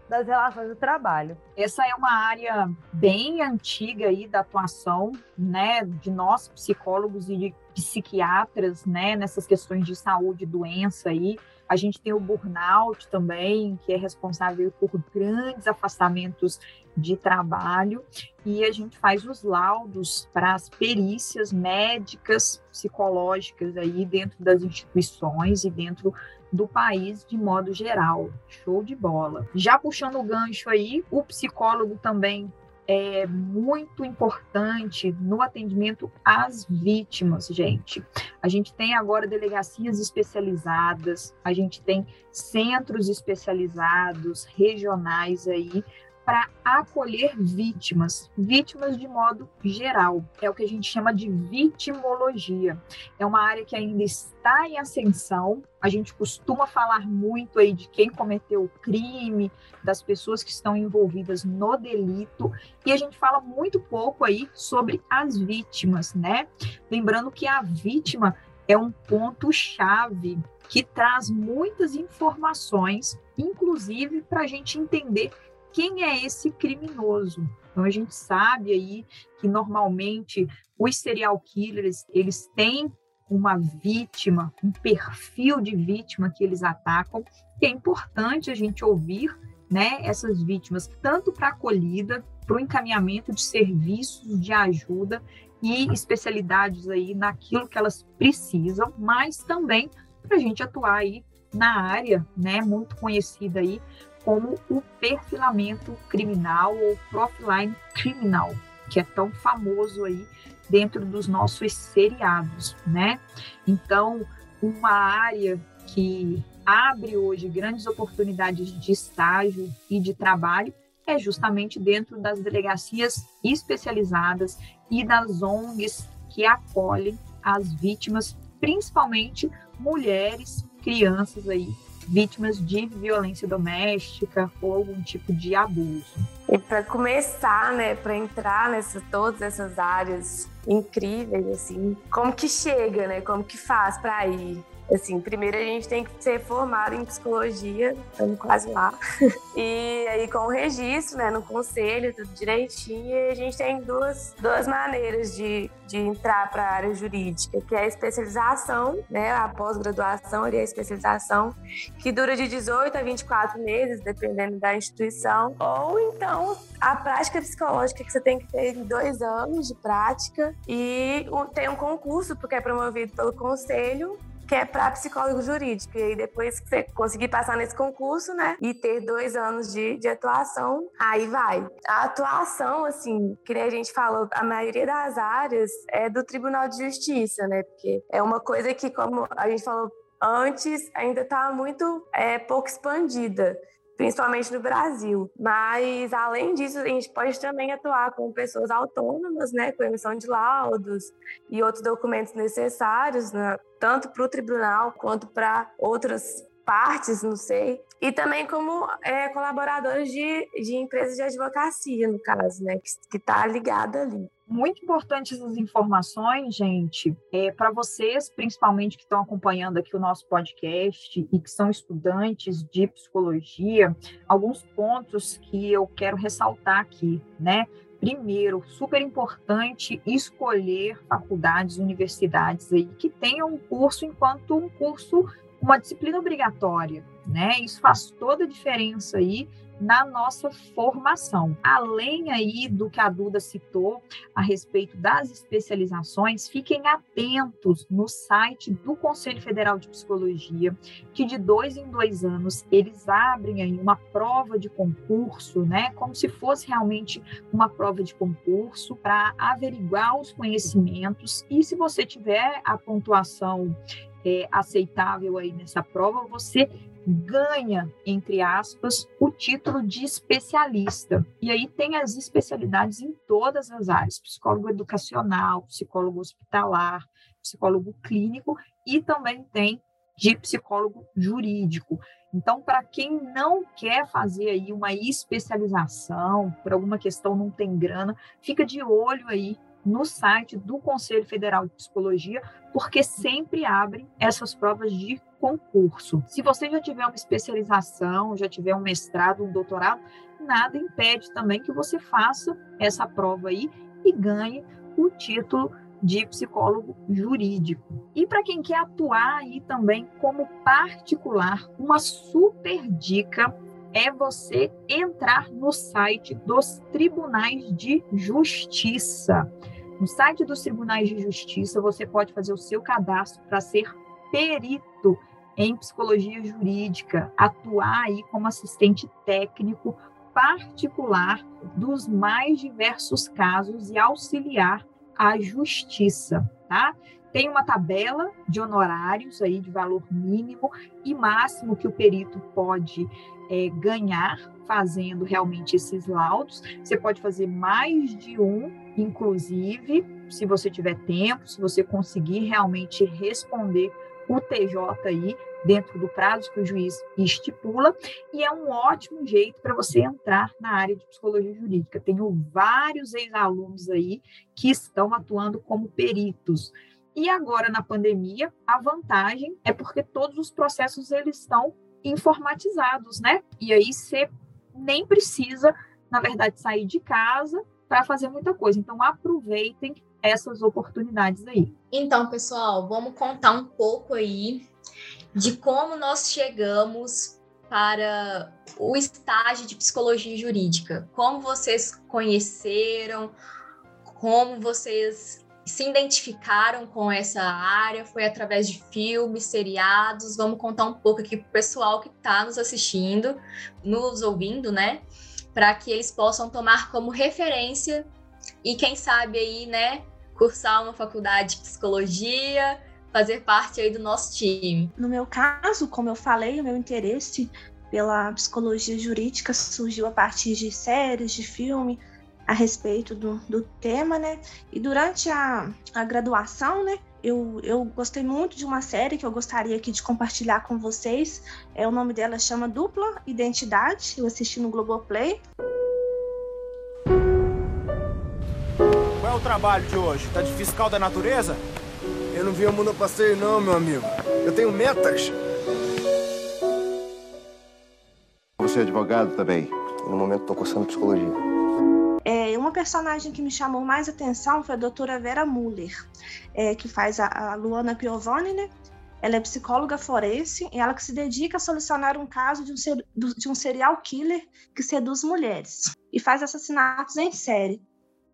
das relações do trabalho. Essa é uma área bem antiga aí da atuação, né, de nós psicólogos e de psiquiatras, né, nessas questões de saúde doença aí. A gente tem o burnout também, que é responsável por grandes afastamentos de trabalho, e a gente faz os laudos para as perícias médicas, psicológicas aí dentro das instituições e dentro do país de modo geral. Show de bola. Já puxando o gancho aí, o psicólogo também é muito importante no atendimento às vítimas, gente. A gente tem agora delegacias especializadas, a gente tem centros especializados, regionais aí, para acolher vítimas, vítimas de modo geral. É o que a gente chama de vitimologia. É uma área que ainda está em ascensão. A gente costuma falar muito aí de quem cometeu o crime, das pessoas que estão envolvidas no delito, e a gente fala muito pouco aí sobre as vítimas, né? Lembrando que a vítima é um ponto chave que traz muitas informações, inclusive para a gente entender quem é esse criminoso. Então a gente sabe aí que normalmente os serial killers, eles têm uma vítima, um perfil de vítima que eles atacam, e é importante a gente ouvir né, essas vítimas, tanto para acolhida, para o encaminhamento de serviços de ajuda e especialidades aí naquilo que elas precisam, mas também para a gente atuar aí na área, né, muito conhecida aí como o perfilamento criminal ou profiline criminal, que é tão famoso aí dentro dos nossos seriados, né? Então, uma área que abre hoje grandes oportunidades de estágio e de trabalho é justamente dentro das delegacias especializadas e das ONGs que acolhem as vítimas, principalmente mulheres, crianças aí vítimas de violência doméstica ou algum tipo de abuso. E para começar, né, para entrar nessas todas essas áreas incríveis assim, como que chega, né? Como que faz para ir? Assim, primeiro a gente tem que ser formado em psicologia, estamos quase lá. e aí com o registro, né, no conselho, tudo direitinho, e a gente tem duas, duas maneiras de, de entrar para a área jurídica, que é a especialização, né, a pós-graduação e a especialização, que dura de 18 a 24 meses, dependendo da instituição, ou então a prática psicológica que você tem que ter dois anos de prática e tem um concurso, porque é promovido pelo conselho, que é para psicólogo jurídico. E aí, depois que você conseguir passar nesse concurso, né, e ter dois anos de, de atuação, aí vai. A atuação, assim, que a gente falou, a maioria das áreas é do Tribunal de Justiça, né, porque é uma coisa que, como a gente falou antes, ainda está muito é, pouco expandida principalmente no Brasil. Mas, além disso, a gente pode também atuar com pessoas autônomas, né, com emissão de laudos e outros documentos necessários, né, tanto para o tribunal quanto para outras partes, não sei. E também como é, colaboradores de, de empresas de advocacia, no caso, né, que está ligada ali. Muito importantes essas informações, gente, é, para vocês, principalmente que estão acompanhando aqui o nosso podcast e que são estudantes de psicologia, alguns pontos que eu quero ressaltar aqui, né? Primeiro, super importante escolher faculdades, universidades aí que tenham um curso enquanto um curso uma disciplina obrigatória, né? Isso faz toda a diferença aí na nossa formação. Além aí do que a Duda citou a respeito das especializações, fiquem atentos no site do Conselho Federal de Psicologia, que de dois em dois anos eles abrem aí uma prova de concurso, né, como se fosse realmente uma prova de concurso para averiguar os conhecimentos e se você tiver a pontuação é, aceitável aí nessa prova, você ganha, entre aspas, o título de especialista. E aí tem as especialidades em todas as áreas: psicólogo educacional, psicólogo hospitalar, psicólogo clínico e também tem de psicólogo jurídico. Então, para quem não quer fazer aí uma especialização, por alguma questão não tem grana, fica de olho aí no site do Conselho Federal de Psicologia, porque sempre abrem essas provas de concurso. Se você já tiver uma especialização, já tiver um mestrado, um doutorado, nada impede também que você faça essa prova aí e ganhe o título de psicólogo jurídico. E para quem quer atuar aí também como particular, uma super dica é você entrar no site dos tribunais de justiça. No site dos tribunais de justiça, você pode fazer o seu cadastro para ser perito em psicologia jurídica, atuar aí como assistente técnico particular dos mais diversos casos e auxiliar a justiça, tá? Tem uma tabela de honorários aí de valor mínimo e máximo que o perito pode é, ganhar fazendo realmente esses laudos. Você pode fazer mais de um, inclusive, se você tiver tempo, se você conseguir realmente responder o TJ aí dentro do prazo que o juiz estipula, e é um ótimo jeito para você entrar na área de psicologia jurídica. Tenho vários ex-alunos aí que estão atuando como peritos. E agora na pandemia, a vantagem é porque todos os processos eles estão informatizados, né? E aí você nem precisa, na verdade, sair de casa para fazer muita coisa. Então aproveitem essas oportunidades aí. Então, pessoal, vamos contar um pouco aí de como nós chegamos para o estágio de psicologia jurídica. Como vocês conheceram, como vocês se identificaram com essa área, foi através de filmes, seriados. Vamos contar um pouco aqui para o pessoal que está nos assistindo, nos ouvindo, né? Para que eles possam tomar como referência e quem sabe aí, né, cursar uma faculdade de psicologia, fazer parte aí do nosso time. No meu caso, como eu falei, o meu interesse pela psicologia jurídica surgiu a partir de séries, de filme, a respeito do, do tema, né? E durante a, a graduação, né? Eu, eu gostei muito de uma série que eu gostaria aqui de compartilhar com vocês. É, o nome dela chama Dupla Identidade. Eu assisti no Globoplay. Qual é o trabalho de hoje? Tá de fiscal da natureza? Eu não vim ao mundo a passeio não, meu amigo. Eu tenho metas. Você é advogado também? No momento estou cursando psicologia. Uma personagem que me chamou mais atenção foi a doutora Vera Muller, é, que faz a, a Luana Piovani, né? Ela é psicóloga forense e ela que se dedica a solucionar um caso de um, ser, de um serial killer que seduz mulheres e faz assassinatos em série.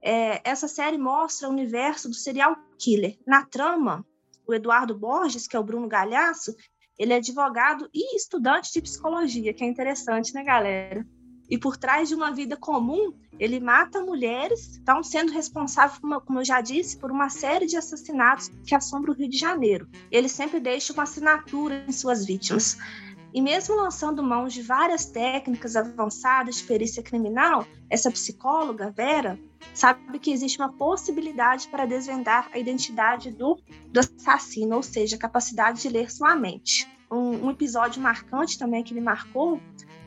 É, essa série mostra o universo do serial killer. Na trama, o Eduardo Borges, que é o Bruno Galhaço, ele é advogado e estudante de psicologia, que é interessante, né, galera? E por trás de uma vida comum, ele mata mulheres, estão sendo responsável, como eu já disse, por uma série de assassinatos que assombram o Rio de Janeiro. Ele sempre deixa uma assinatura em suas vítimas. E mesmo lançando mão de várias técnicas avançadas de perícia criminal, essa psicóloga, Vera, sabe que existe uma possibilidade para desvendar a identidade do, do assassino, ou seja, a capacidade de ler sua mente. Um, um episódio marcante também que me marcou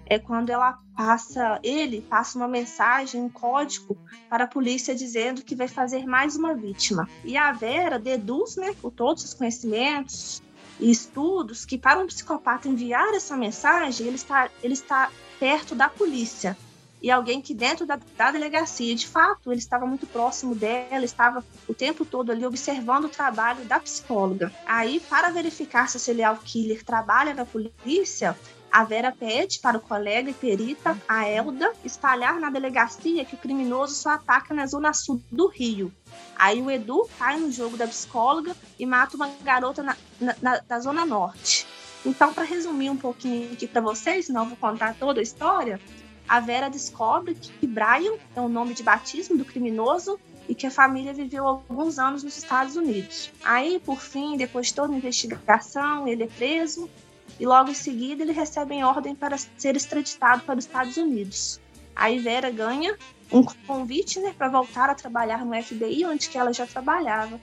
é quando ela passa, ele passa uma mensagem, um código para a polícia dizendo que vai fazer mais uma vítima. E a Vera deduz, né, com todos os conhecimentos, e estudos que para um psicopata enviar essa mensagem, ele está, ele está perto da polícia. E alguém que dentro da, da delegacia, de fato, ele estava muito próximo dela, estava o tempo todo ali observando o trabalho da psicóloga. Aí, para verificar se o serial killer trabalha na polícia, a Vera pede para o colega e perita, a Elda, espalhar na delegacia que o criminoso só ataca na zona sul do Rio. Aí o Edu cai no jogo da psicóloga e mata uma garota na, na, na zona norte. Então, para resumir um pouquinho aqui para vocês, não vou contar toda a história, a Vera descobre que Brian é o nome de batismo do criminoso e que a família viveu alguns anos nos Estados Unidos. Aí, por fim, depois de toda a investigação, ele é preso e logo em seguida ele recebe ordem para ser extraditado para os Estados Unidos. Aí Vera ganha um convite né, para voltar a trabalhar no FBI, onde que ela já trabalhava.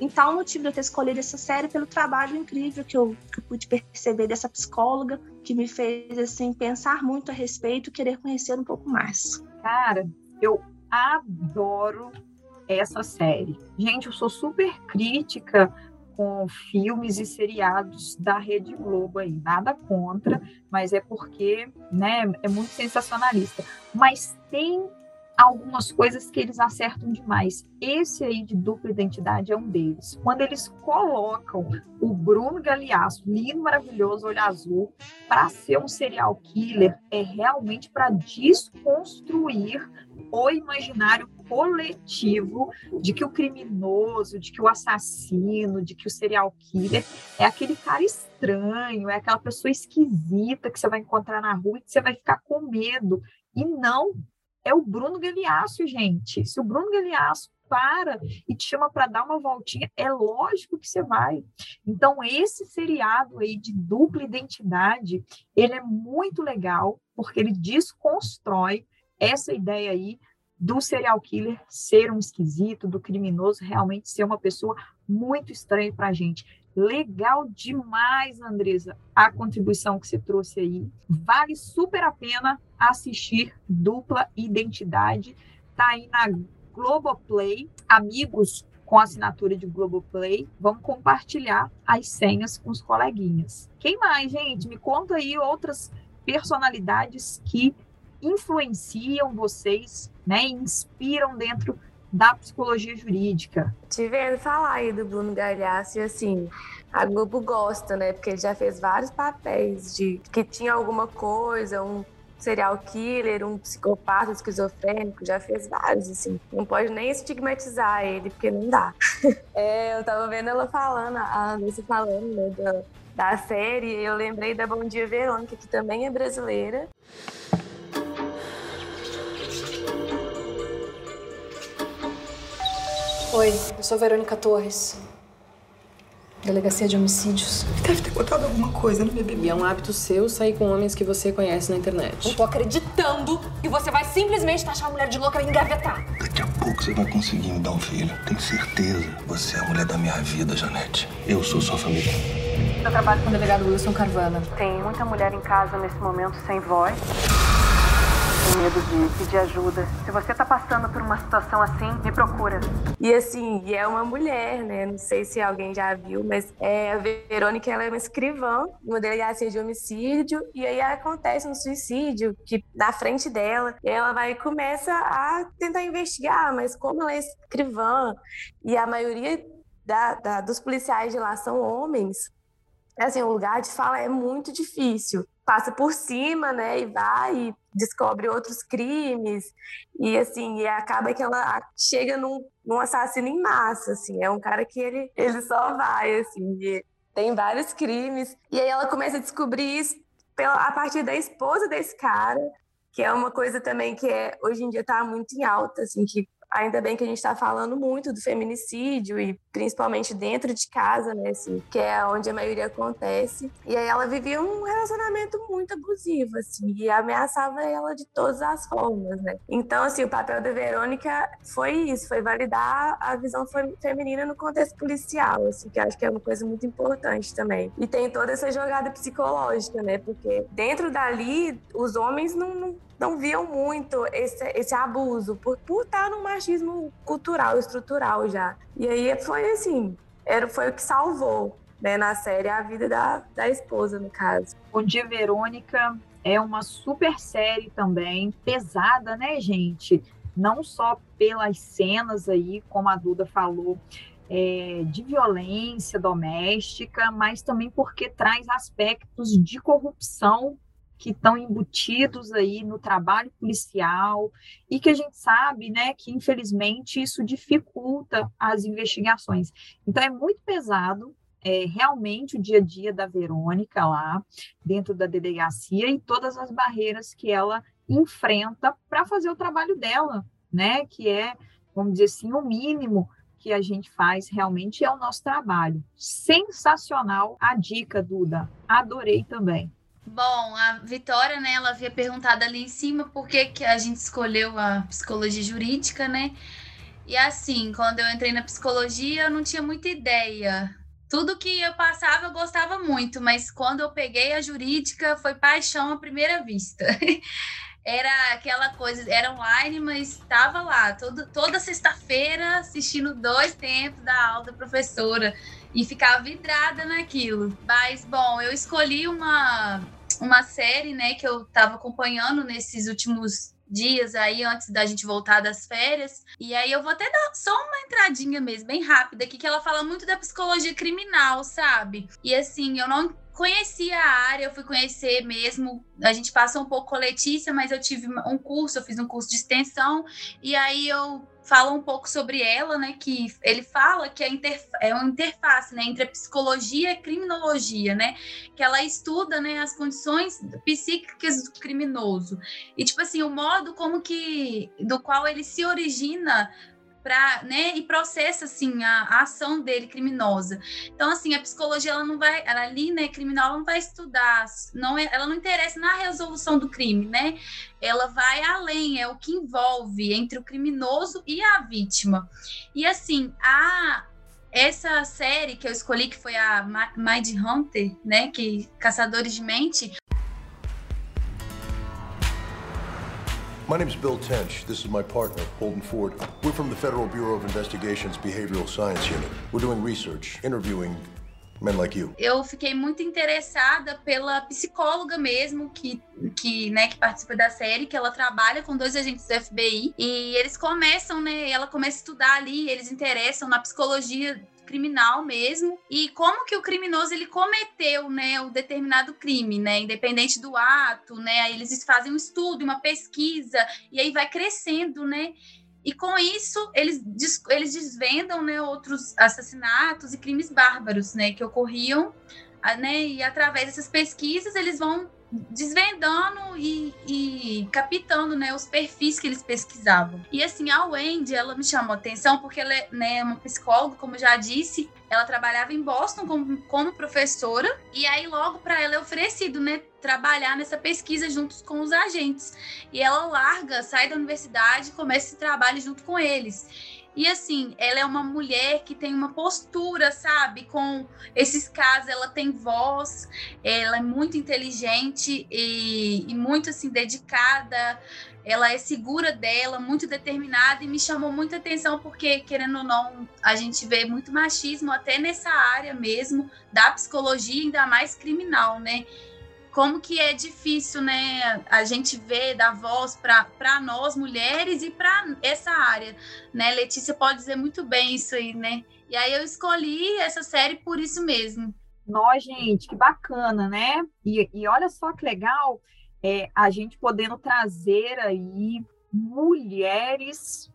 Então, o motivo de eu ter escolhido essa série é pelo trabalho incrível que eu, que eu pude perceber dessa psicóloga, que me fez assim pensar muito a respeito e querer conhecer um pouco mais. Cara, eu adoro essa série. Gente, eu sou super crítica com filmes e seriados da Rede Globo aí. Nada contra, mas é porque né, é muito sensacionalista. Mas tem algumas coisas que eles acertam demais. Esse aí de dupla identidade é um deles. Quando eles colocam o Bruno Galeasso, lindo, maravilhoso, olho azul, para ser um serial killer, é realmente para desconstruir o imaginário coletivo de que o criminoso, de que o assassino, de que o serial killer é aquele cara estranho, é aquela pessoa esquisita que você vai encontrar na rua e que você vai ficar com medo. E não, é o Bruno Galeasso, gente. Se o Bruno Galeasso para e te chama para dar uma voltinha, é lógico que você vai. Então, esse seriado aí de dupla identidade, ele é muito legal, porque ele desconstrói essa ideia aí do serial killer ser um esquisito, do criminoso realmente ser uma pessoa muito estranha para a gente. Legal demais, Andresa, a contribuição que você trouxe aí. Vale super a pena assistir Dupla Identidade. Tá aí na Globoplay. Amigos com assinatura de Globoplay, vamos compartilhar as senhas com os coleguinhas. Quem mais, gente? Me conta aí outras personalidades que influenciam vocês, né, inspiram dentro da psicologia jurídica. Te vendo falar aí do Bruno Galhaço e assim, a Globo gosta, né? Porque ele já fez vários papéis de que tinha alguma coisa, um serial killer, um psicopata esquizofrênico, já fez vários, assim. Não pode nem estigmatizar ele, porque não dá. é, eu tava vendo ela falando, a Andressa falando, né, da, da série, e eu lembrei da Bom Dia Verônica, que também é brasileira. Oi, eu sou Verônica Torres. Delegacia de homicídios. Deve ter contado alguma coisa no bebê. E é um hábito seu sair com homens que você conhece na internet. Não tô acreditando que você vai simplesmente taxar a mulher de louca e engavetar. Daqui a pouco você vai conseguir me dar um filho. Tenho certeza. Você é a mulher da minha vida, Janete. Eu sou sua família. Eu trabalho com o delegado Wilson Carvana. Tem muita mulher em casa nesse momento sem voz. Medo de pedir ajuda. Se você tá passando por uma situação assim, me procura. E assim, e é uma mulher, né? Não sei se alguém já viu, mas é, a Verônica ela é uma escrivã uma delegacia de homicídio, e aí acontece um suicídio que na frente dela, e ela vai começa a tentar investigar, mas como ela é escrivã e a maioria da, da, dos policiais de lá são homens, assim, o lugar de fala é muito difícil. Passa por cima, né, e vai e descobre outros crimes, e assim, e acaba que ela chega num, num assassino em massa, assim, é um cara que ele, ele só vai, assim, tem vários crimes, e aí ela começa a descobrir isso pela, a partir da esposa desse cara, que é uma coisa também que é, hoje em dia está muito em alta, assim, que Ainda bem que a gente está falando muito do feminicídio e principalmente dentro de casa, né, assim, que é onde a maioria acontece. E aí ela vivia um relacionamento muito abusivo, assim, e ameaçava ela de todas as formas, né. Então, assim, o papel da Verônica foi isso, foi validar a visão feminina no contexto policial, assim, que acho que é uma coisa muito importante também. E tem toda essa jogada psicológica, né, porque dentro dali os homens não, não não viam muito esse, esse abuso, por, por estar no machismo cultural, estrutural já. E aí foi assim, era, foi o que salvou né, na série a vida da, da esposa, no caso. Bom dia, Verônica. É uma super série também, pesada, né, gente? Não só pelas cenas aí, como a Duda falou, é, de violência doméstica, mas também porque traz aspectos de corrupção que estão embutidos aí no trabalho policial e que a gente sabe, né, que infelizmente isso dificulta as investigações. Então é muito pesado é, realmente o dia a dia da Verônica lá dentro da delegacia e todas as barreiras que ela enfrenta para fazer o trabalho dela, né? Que é, vamos dizer assim, o mínimo que a gente faz realmente é o nosso trabalho. Sensacional a dica, Duda. Adorei também. Bom, a Vitória, né, ela havia perguntado ali em cima por que, que a gente escolheu a psicologia jurídica, né? E assim, quando eu entrei na psicologia, eu não tinha muita ideia. Tudo que eu passava eu gostava muito, mas quando eu peguei a jurídica foi paixão à primeira vista. era aquela coisa, era online, mas estava lá todo, toda sexta-feira assistindo dois tempos da aula da professora e ficava vidrada naquilo. Mas, bom, eu escolhi uma, uma série, né, que eu estava acompanhando nesses últimos dias aí antes da gente voltar das férias. E aí eu vou até dar só uma entradinha mesmo, bem rápida aqui, que ela fala muito da psicologia criminal, sabe? E assim, eu não conhecia a área, eu fui conhecer mesmo. A gente passou um pouco com Letícia, mas eu tive um curso, eu fiz um curso de extensão, e aí eu falo um pouco sobre ela, né? Que ele fala que é, é uma interface né, entre a psicologia e a criminologia, né? Que ela estuda né, as condições psíquicas do criminoso. E, tipo assim, o modo como que. do qual ele se origina para, né, e processa assim a, a, ação dele criminosa. Então assim, a psicologia ela não vai, ela ali, né, criminal, ela não vai estudar, não é, ela não interessa na resolução do crime, né? Ela vai além, é o que envolve entre o criminoso e a vítima. E assim, a essa série que eu escolhi, que foi a Mind Hunter, né, que Caçadores de Mente, My name is Bill Tench. This is my partner, Holden Ford. We're from the Federal Bureau of Investigation's Behavioral Science Unit. We're doing research, interviewing men like you. Eu fiquei muito interessada pela psicóloga mesmo que que, né, que participa da série, que ela trabalha com dois agentes do FBI e eles começam, né, ela começa a estudar ali, eles interessam na psicologia criminal mesmo e como que o criminoso ele cometeu, né, o determinado crime, né, independente do ato, né, aí eles fazem um estudo, uma pesquisa e aí vai crescendo, né, e com isso eles, eles desvendam, né, outros assassinatos e crimes bárbaros, né, que ocorriam, né, e através dessas pesquisas eles vão desvendando e, e, captando né, os perfis que eles pesquisavam. E assim, a Wendy, ela me chamou atenção porque ela é né, uma psicóloga, como já disse, ela trabalhava em Boston como, como professora, e aí logo para ela é oferecido, né, trabalhar nessa pesquisa juntos com os agentes. E ela larga, sai da universidade e começa esse trabalho junto com eles. E assim, ela é uma mulher que tem uma postura, sabe? Com esses casos, ela tem voz, ela é muito inteligente e, e muito assim dedicada. Ela é segura dela, muito determinada e me chamou muita atenção porque, querendo ou não, a gente vê muito machismo até nessa área mesmo da psicologia, ainda mais criminal, né? Como que é difícil, né, a gente ver, dar voz para nós mulheres e para essa área, né? Letícia pode dizer muito bem isso aí, né? E aí eu escolhi essa série por isso mesmo. Nós, gente, que bacana, né? E, e olha só que legal é, a gente podendo trazer aí mulheres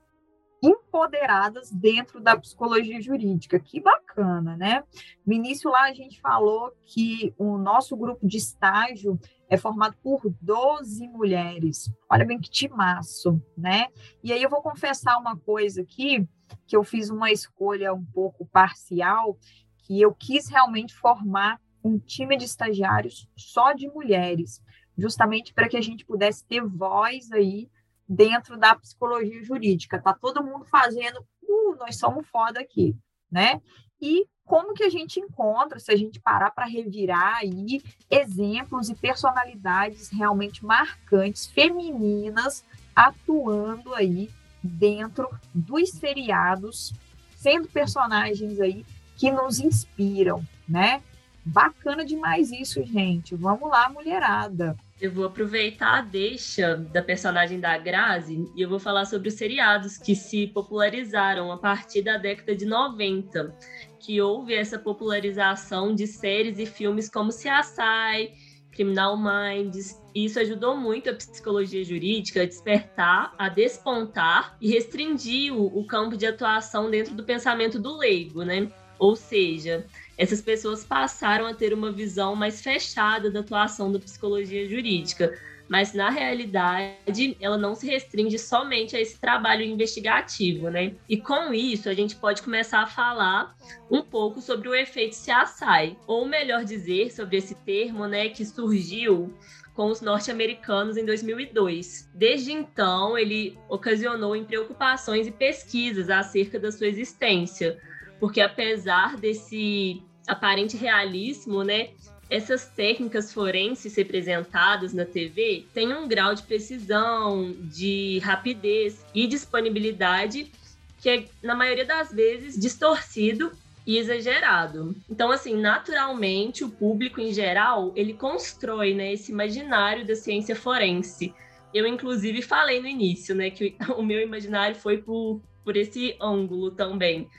empoderadas dentro da psicologia jurídica. Que bacana, né? No início lá a gente falou que o nosso grupo de estágio é formado por 12 mulheres. Olha bem que timaço, né? E aí eu vou confessar uma coisa aqui, que eu fiz uma escolha um pouco parcial, que eu quis realmente formar um time de estagiários só de mulheres justamente para que a gente pudesse ter voz aí dentro da psicologia jurídica. Tá todo mundo fazendo, uh, nós somos foda aqui, né? E como que a gente encontra, se a gente parar para revirar aí exemplos e personalidades realmente marcantes, femininas, atuando aí dentro dos seriados, sendo personagens aí que nos inspiram, né? Bacana demais isso, gente. Vamos lá, mulherada. Eu vou aproveitar a deixa da personagem da Grazi e eu vou falar sobre os seriados que se popularizaram a partir da década de 90, que houve essa popularização de séries e filmes como CSI, Criminal Minds. E isso ajudou muito a psicologia jurídica a despertar, a despontar e restringir o, o campo de atuação dentro do pensamento do leigo, né? Ou seja, essas pessoas passaram a ter uma visão mais fechada da atuação da psicologia jurídica. Mas na realidade, ela não se restringe somente a esse trabalho investigativo, né? E com isso, a gente pode começar a falar um pouco sobre o efeito CSI, ou melhor dizer, sobre esse termo, né, que surgiu com os norte-americanos em 2002. Desde então, ele ocasionou em preocupações e pesquisas acerca da sua existência, porque apesar desse aparente realismo, né? Essas técnicas forenses representadas na TV têm um grau de precisão, de rapidez e disponibilidade que é, na maioria das vezes, distorcido e exagerado. Então, assim, naturalmente, o público em geral, ele constrói né, esse imaginário da ciência forense. Eu, inclusive, falei no início, né, que o meu imaginário foi por, por esse ângulo também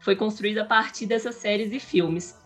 foi construído a partir dessas séries e filmes.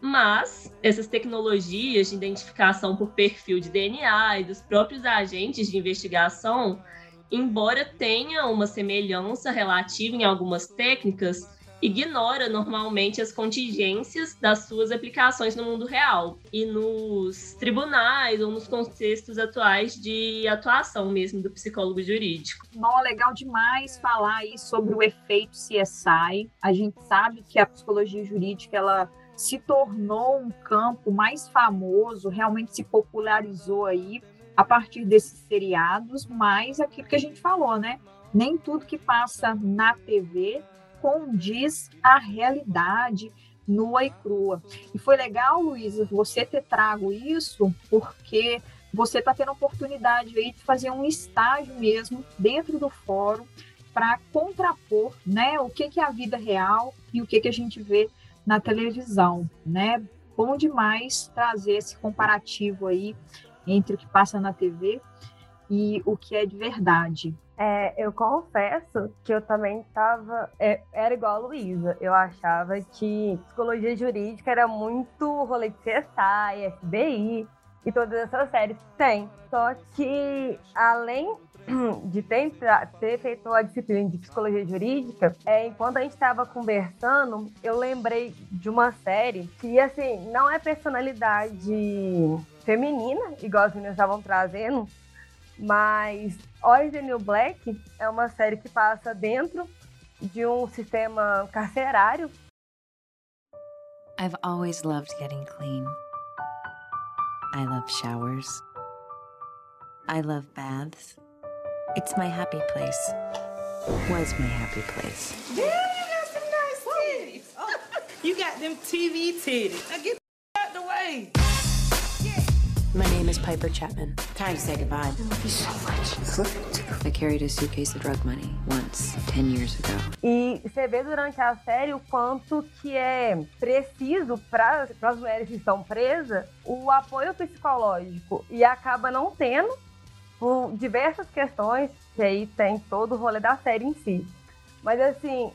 Mas essas tecnologias de identificação por perfil de DNA e dos próprios agentes de investigação, embora tenha uma semelhança relativa em algumas técnicas, ignora normalmente as contingências das suas aplicações no mundo real e nos tribunais ou nos contextos atuais de atuação mesmo do psicólogo jurídico. Não, legal demais falar aí sobre o efeito CSI. A gente sabe que a psicologia jurídica ela se tornou um campo mais famoso, realmente se popularizou aí a partir desses seriados, mas aquilo que a gente falou, né? Nem tudo que passa na TV condiz à realidade nua e crua. E foi legal, Luísa, você ter trago isso, porque você está tendo a oportunidade aí de fazer um estágio mesmo dentro do fórum para contrapor né, o que, que é a vida real e o que, que a gente vê na televisão. Né? Bom demais trazer esse comparativo aí entre o que passa na TV e o que é de verdade. É, eu confesso que eu também estava. É, era igual a Luísa. Eu achava que psicologia jurídica era muito rolê de CSI, FBI e todas essas séries tem. Só que, além de ter, ter feito a disciplina de psicologia jurídica, é, enquanto a gente estava conversando, eu lembrei de uma série que, assim, não é personalidade feminina, igual as meninas estavam trazendo, mas Orange the New Black é uma série que passa dentro de um sistema carcerário. I've always loved getting clean. I love showers. I love baths. It's my happy place. Was my happy place. Yeah, you got some nice titties. Oh, you got them TV titties. Now get out the way. My name is Piper Chapman. Time to say goodbye. I love you so much. I carried a suitcase of drug money once, 10 years ago. E você vê durante a série o quanto que é preciso para as mulheres que estão presas o apoio psicológico. E acaba não tendo por diversas questões, que aí tem todo o rolê da série em si. Mas assim,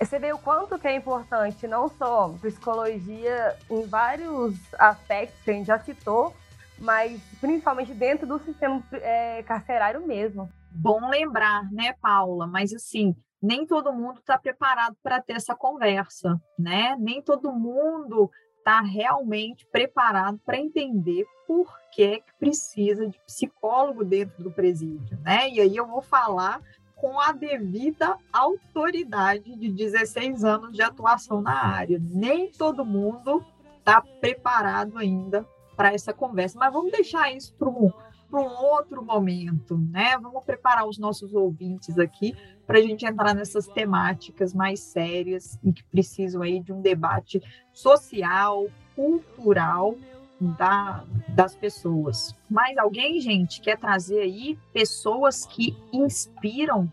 você vê o quanto que é importante, não só psicologia em vários aspectos que a gente já citou, mas principalmente dentro do sistema é, carcerário mesmo. Bom lembrar, né, Paula? Mas assim, nem todo mundo está preparado para ter essa conversa, né? Nem todo mundo está realmente preparado para entender por que, que precisa de psicólogo dentro do presídio, né? E aí eu vou falar com a devida autoridade de 16 anos de atuação na área. Nem todo mundo está preparado ainda para essa conversa. Mas vamos deixar isso para um, um outro momento, né? Vamos preparar os nossos ouvintes aqui para a gente entrar nessas temáticas mais sérias e que precisam aí de um debate social, cultural da, das pessoas. Mais alguém, gente, quer trazer aí pessoas que inspiram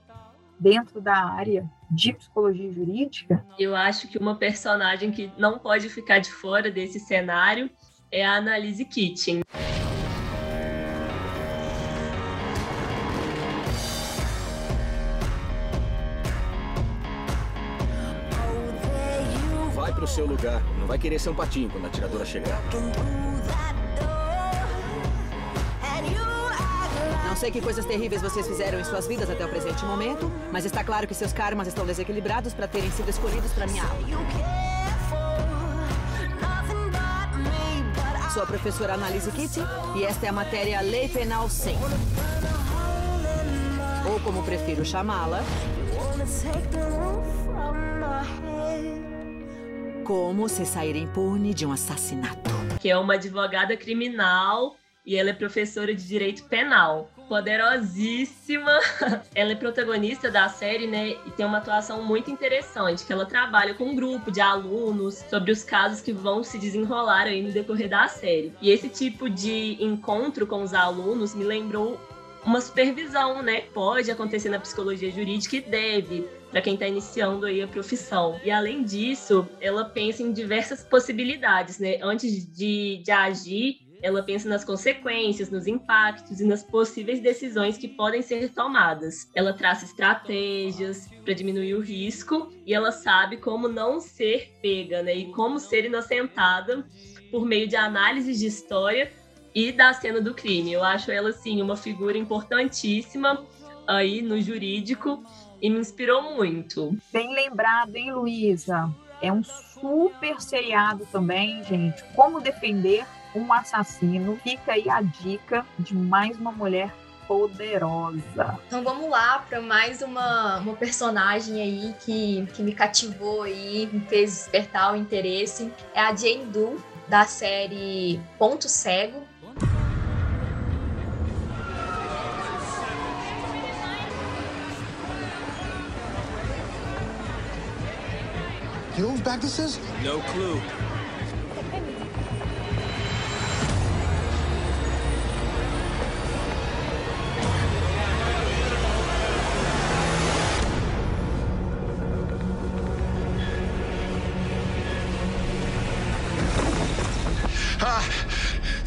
dentro da área de psicologia jurídica? Eu acho que uma personagem que não pode ficar de fora desse cenário é a Annalise Kitchen. Vai pro seu lugar. Não vai querer ser um patinho quando a tiradora chegar. Não sei que coisas terríveis vocês fizeram em suas vidas até o presente momento, mas está claro que seus karmas estão desequilibrados para terem sido escolhidos para minha aula. Sou a professora Annalise Kitty e esta é a matéria Lei Penal 100. Ou como prefiro chamá-la, como se sair impune de um assassinato. Que é uma advogada criminal e ela é professora de direito penal. Poderosíssima. Ela é protagonista da série, né? E tem uma atuação muito interessante, que ela trabalha com um grupo de alunos sobre os casos que vão se desenrolar aí no decorrer da série. E esse tipo de encontro com os alunos me lembrou uma supervisão, né? Pode acontecer na psicologia jurídica e deve para quem está iniciando aí a profissão. E além disso, ela pensa em diversas possibilidades, né? Antes de, de agir, ela pensa nas consequências, nos impactos e nas possíveis decisões que podem ser tomadas. Ela traça estratégias para diminuir o risco e ela sabe como não ser pega, né? E como ser inocentada por meio de análises de história e da cena do crime. Eu acho ela assim uma figura importantíssima aí no jurídico e me inspirou muito. Bem lembrado, hein, Luísa? É um super seriado também, gente. Como defender um assassino. Fica aí a dica de mais uma mulher poderosa. Então vamos lá para mais uma, uma personagem aí que, que me cativou aí, me fez despertar o interesse. É a Jane Doe, da série Ponto Cego. You know whose bag this is? No clue.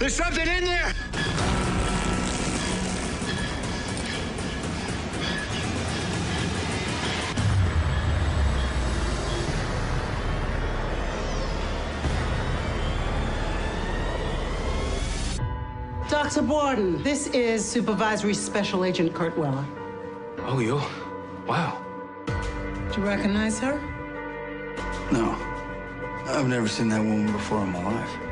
There's something in there! Dr. Borden, this is Supervisory Special Agent Kurt Weller. Oh, you? Wow. Do you recognize her? No. I've never seen that woman before in my life.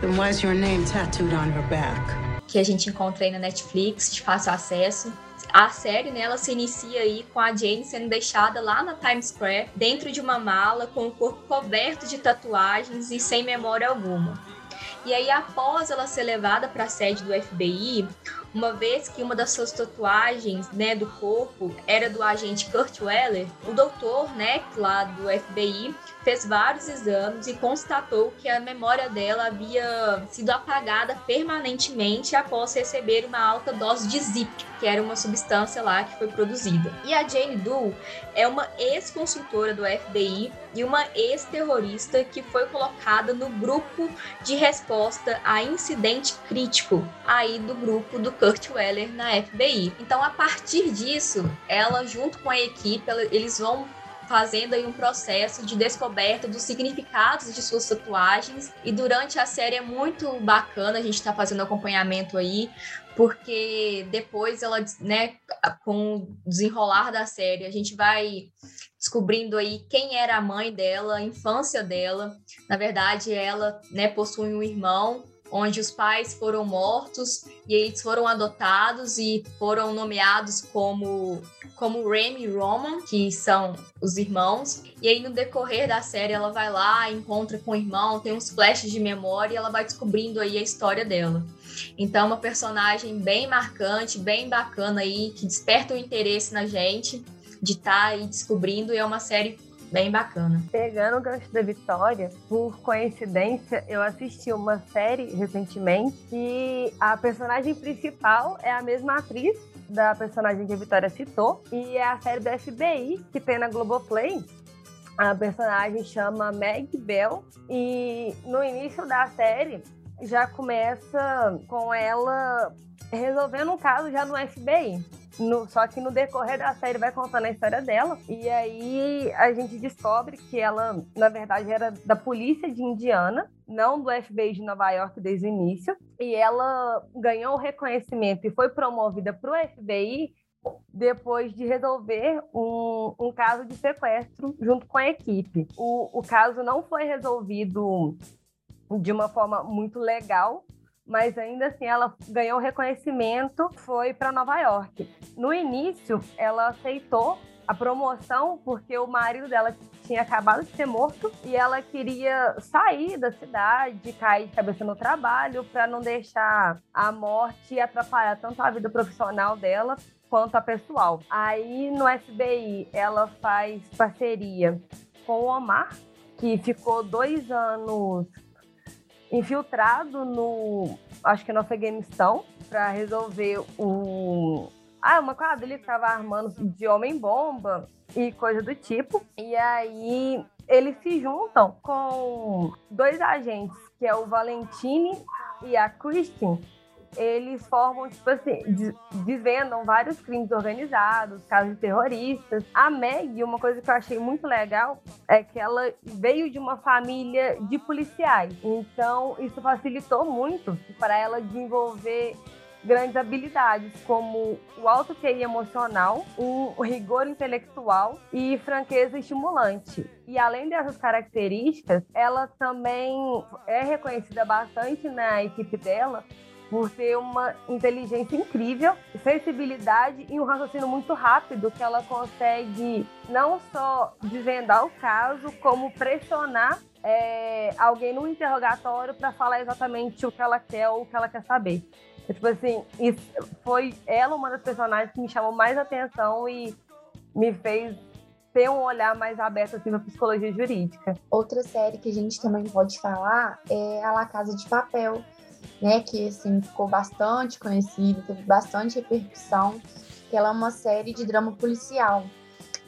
Then why is your name tattooed on her back? Que a gente encontra aí na Netflix, de fácil acesso. A série, né, ela se inicia aí com a Jane sendo deixada lá na Times Square, dentro de uma mala, com o corpo coberto de tatuagens e sem memória alguma. E aí, após ela ser levada para a sede do FBI, uma vez que uma das suas tatuagens, né, do corpo era do agente Kurt Weller, o doutor, né, lá do FBI, fez vários exames e constatou que a memória dela havia sido apagada permanentemente após receber uma alta dose de Zip, que era uma substância lá que foi produzida. E a Jane Doe é uma ex-consultora do FBI e uma ex-terrorista que foi colocada no grupo de resposta a incidente crítico aí do grupo do Kurt Weller na FBI. Então, a partir disso, ela junto com a equipe, eles vão fazendo aí um processo de descoberta dos significados de suas tatuagens. E durante a série é muito bacana a gente estar tá fazendo acompanhamento aí, porque depois ela, né, com o desenrolar da série, a gente vai descobrindo aí quem era a mãe dela, a infância dela. Na verdade, ela, né, possui um irmão onde os pais foram mortos e eles foram adotados e foram nomeados como como Remy e Roman, que são os irmãos. E aí no decorrer da série ela vai lá, encontra com o irmão, tem uns flashes de memória e ela vai descobrindo aí a história dela. Então, é uma personagem bem marcante, bem bacana aí, que desperta o interesse na gente de estar tá aí descobrindo e é uma série bem bacana. Pegando o gancho da Vitória, por coincidência, eu assisti uma série recentemente e a personagem principal é a mesma atriz da personagem que a Vitória citou, e é a série do FBI que tem na Globoplay. A personagem chama Meg Bell e no início da série já começa com ela resolvendo um caso já no FBI. No, só que no decorrer da série vai contando a história dela. E aí a gente descobre que ela, na verdade, era da polícia de Indiana, não do FBI de Nova York desde o início. E ela ganhou o reconhecimento e foi promovida para o FBI depois de resolver um, um, caso de sequestro junto com a equipe. O, o caso não foi resolvido de uma forma muito legal, mas ainda assim ela ganhou reconhecimento, foi para Nova York. No início, ela aceitou a promoção porque o marido dela tinha acabado de ser morto e ela queria sair da cidade, cair de cabeça no trabalho para não deixar a morte atrapalhar tanto a vida profissional dela quanto a pessoal. Aí no FBI ela faz parceria com o Omar, que ficou dois anos infiltrado no, acho que no Afeganistão, para resolver o. Ah, uma quadrilha que estava armando de homem-bomba e coisa do tipo. E aí eles se juntam com dois agentes, que é o Valentine e a Christine, eles formam, tipo assim, desvendam vários crimes organizados, casos terroristas. A Meg, uma coisa que eu achei muito legal é que ela veio de uma família de policiais. Então, isso facilitou muito para ela desenvolver grandes habilidades, como o alto QI emocional, o rigor intelectual e franqueza estimulante. E além dessas características, ela também é reconhecida bastante na equipe dela por ter uma inteligência incrível, sensibilidade e um raciocínio muito rápido que ela consegue não só desvendar o caso, como pressionar é, alguém no interrogatório para falar exatamente o que ela quer ou o que ela quer saber. Tipo assim, foi ela uma das personagens que me chamou mais atenção e me fez ter um olhar mais aberto assim, para psicologia jurídica. Outra série que a gente também pode falar é a La Casa de Papel, né, que assim ficou bastante conhecida, teve bastante repercussão, que ela é uma série de drama policial.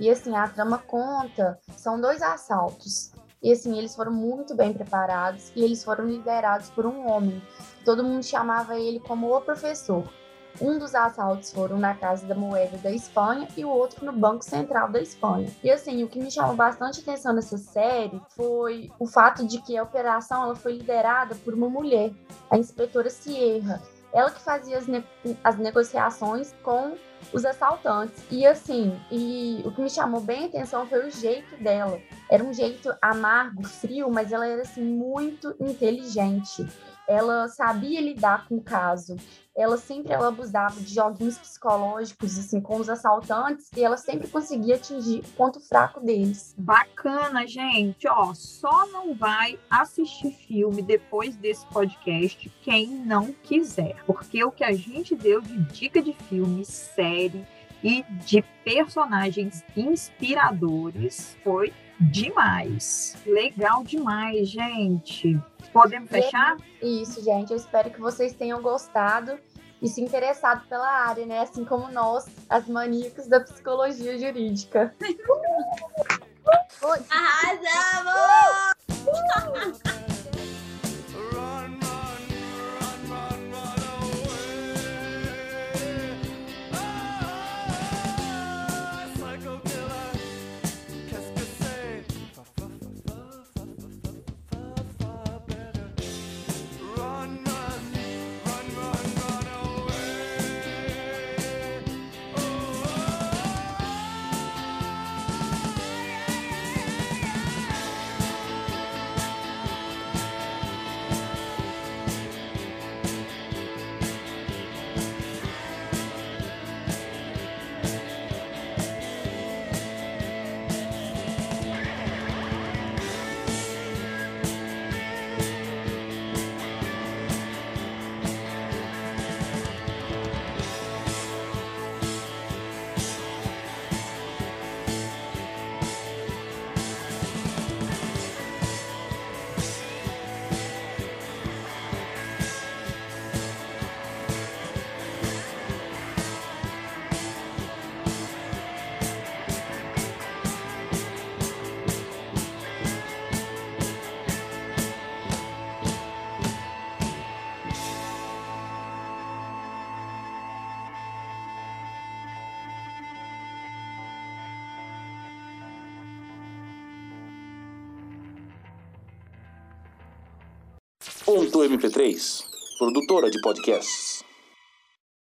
E assim, a trama conta, são dois assaltos. E assim, eles foram muito bem preparados e eles foram liderados por um homem. Todo mundo chamava ele como o professor. Um dos assaltos foram na Casa da Moeda da Espanha e o outro no Banco Central da Espanha. E assim, o que me chamou bastante atenção nessa série foi o fato de que a operação ela foi liderada por uma mulher, a inspetora Sierra. Ela que fazia as, ne as negociações com os assaltantes. E assim, e o que me chamou bem a atenção foi o jeito dela. Era um jeito amargo, frio, mas ela era assim muito inteligente. Ela sabia lidar com o caso. Ela sempre ela abusava de joguinhos psicológicos assim com os assaltantes e ela sempre conseguia atingir o ponto fraco deles. Bacana, gente. Ó, só não vai assistir filme depois desse podcast quem não quiser, porque o que a gente deu de dica de filme, série e de personagens inspiradores foi demais. Legal demais, gente. Podemos fechar? Isso, gente. Eu espero que vocês tenham gostado e se interessado pela área, né? Assim como nós, as maníacas da psicologia jurídica. Arrasamos! Ponto MP3, produtora de podcasts.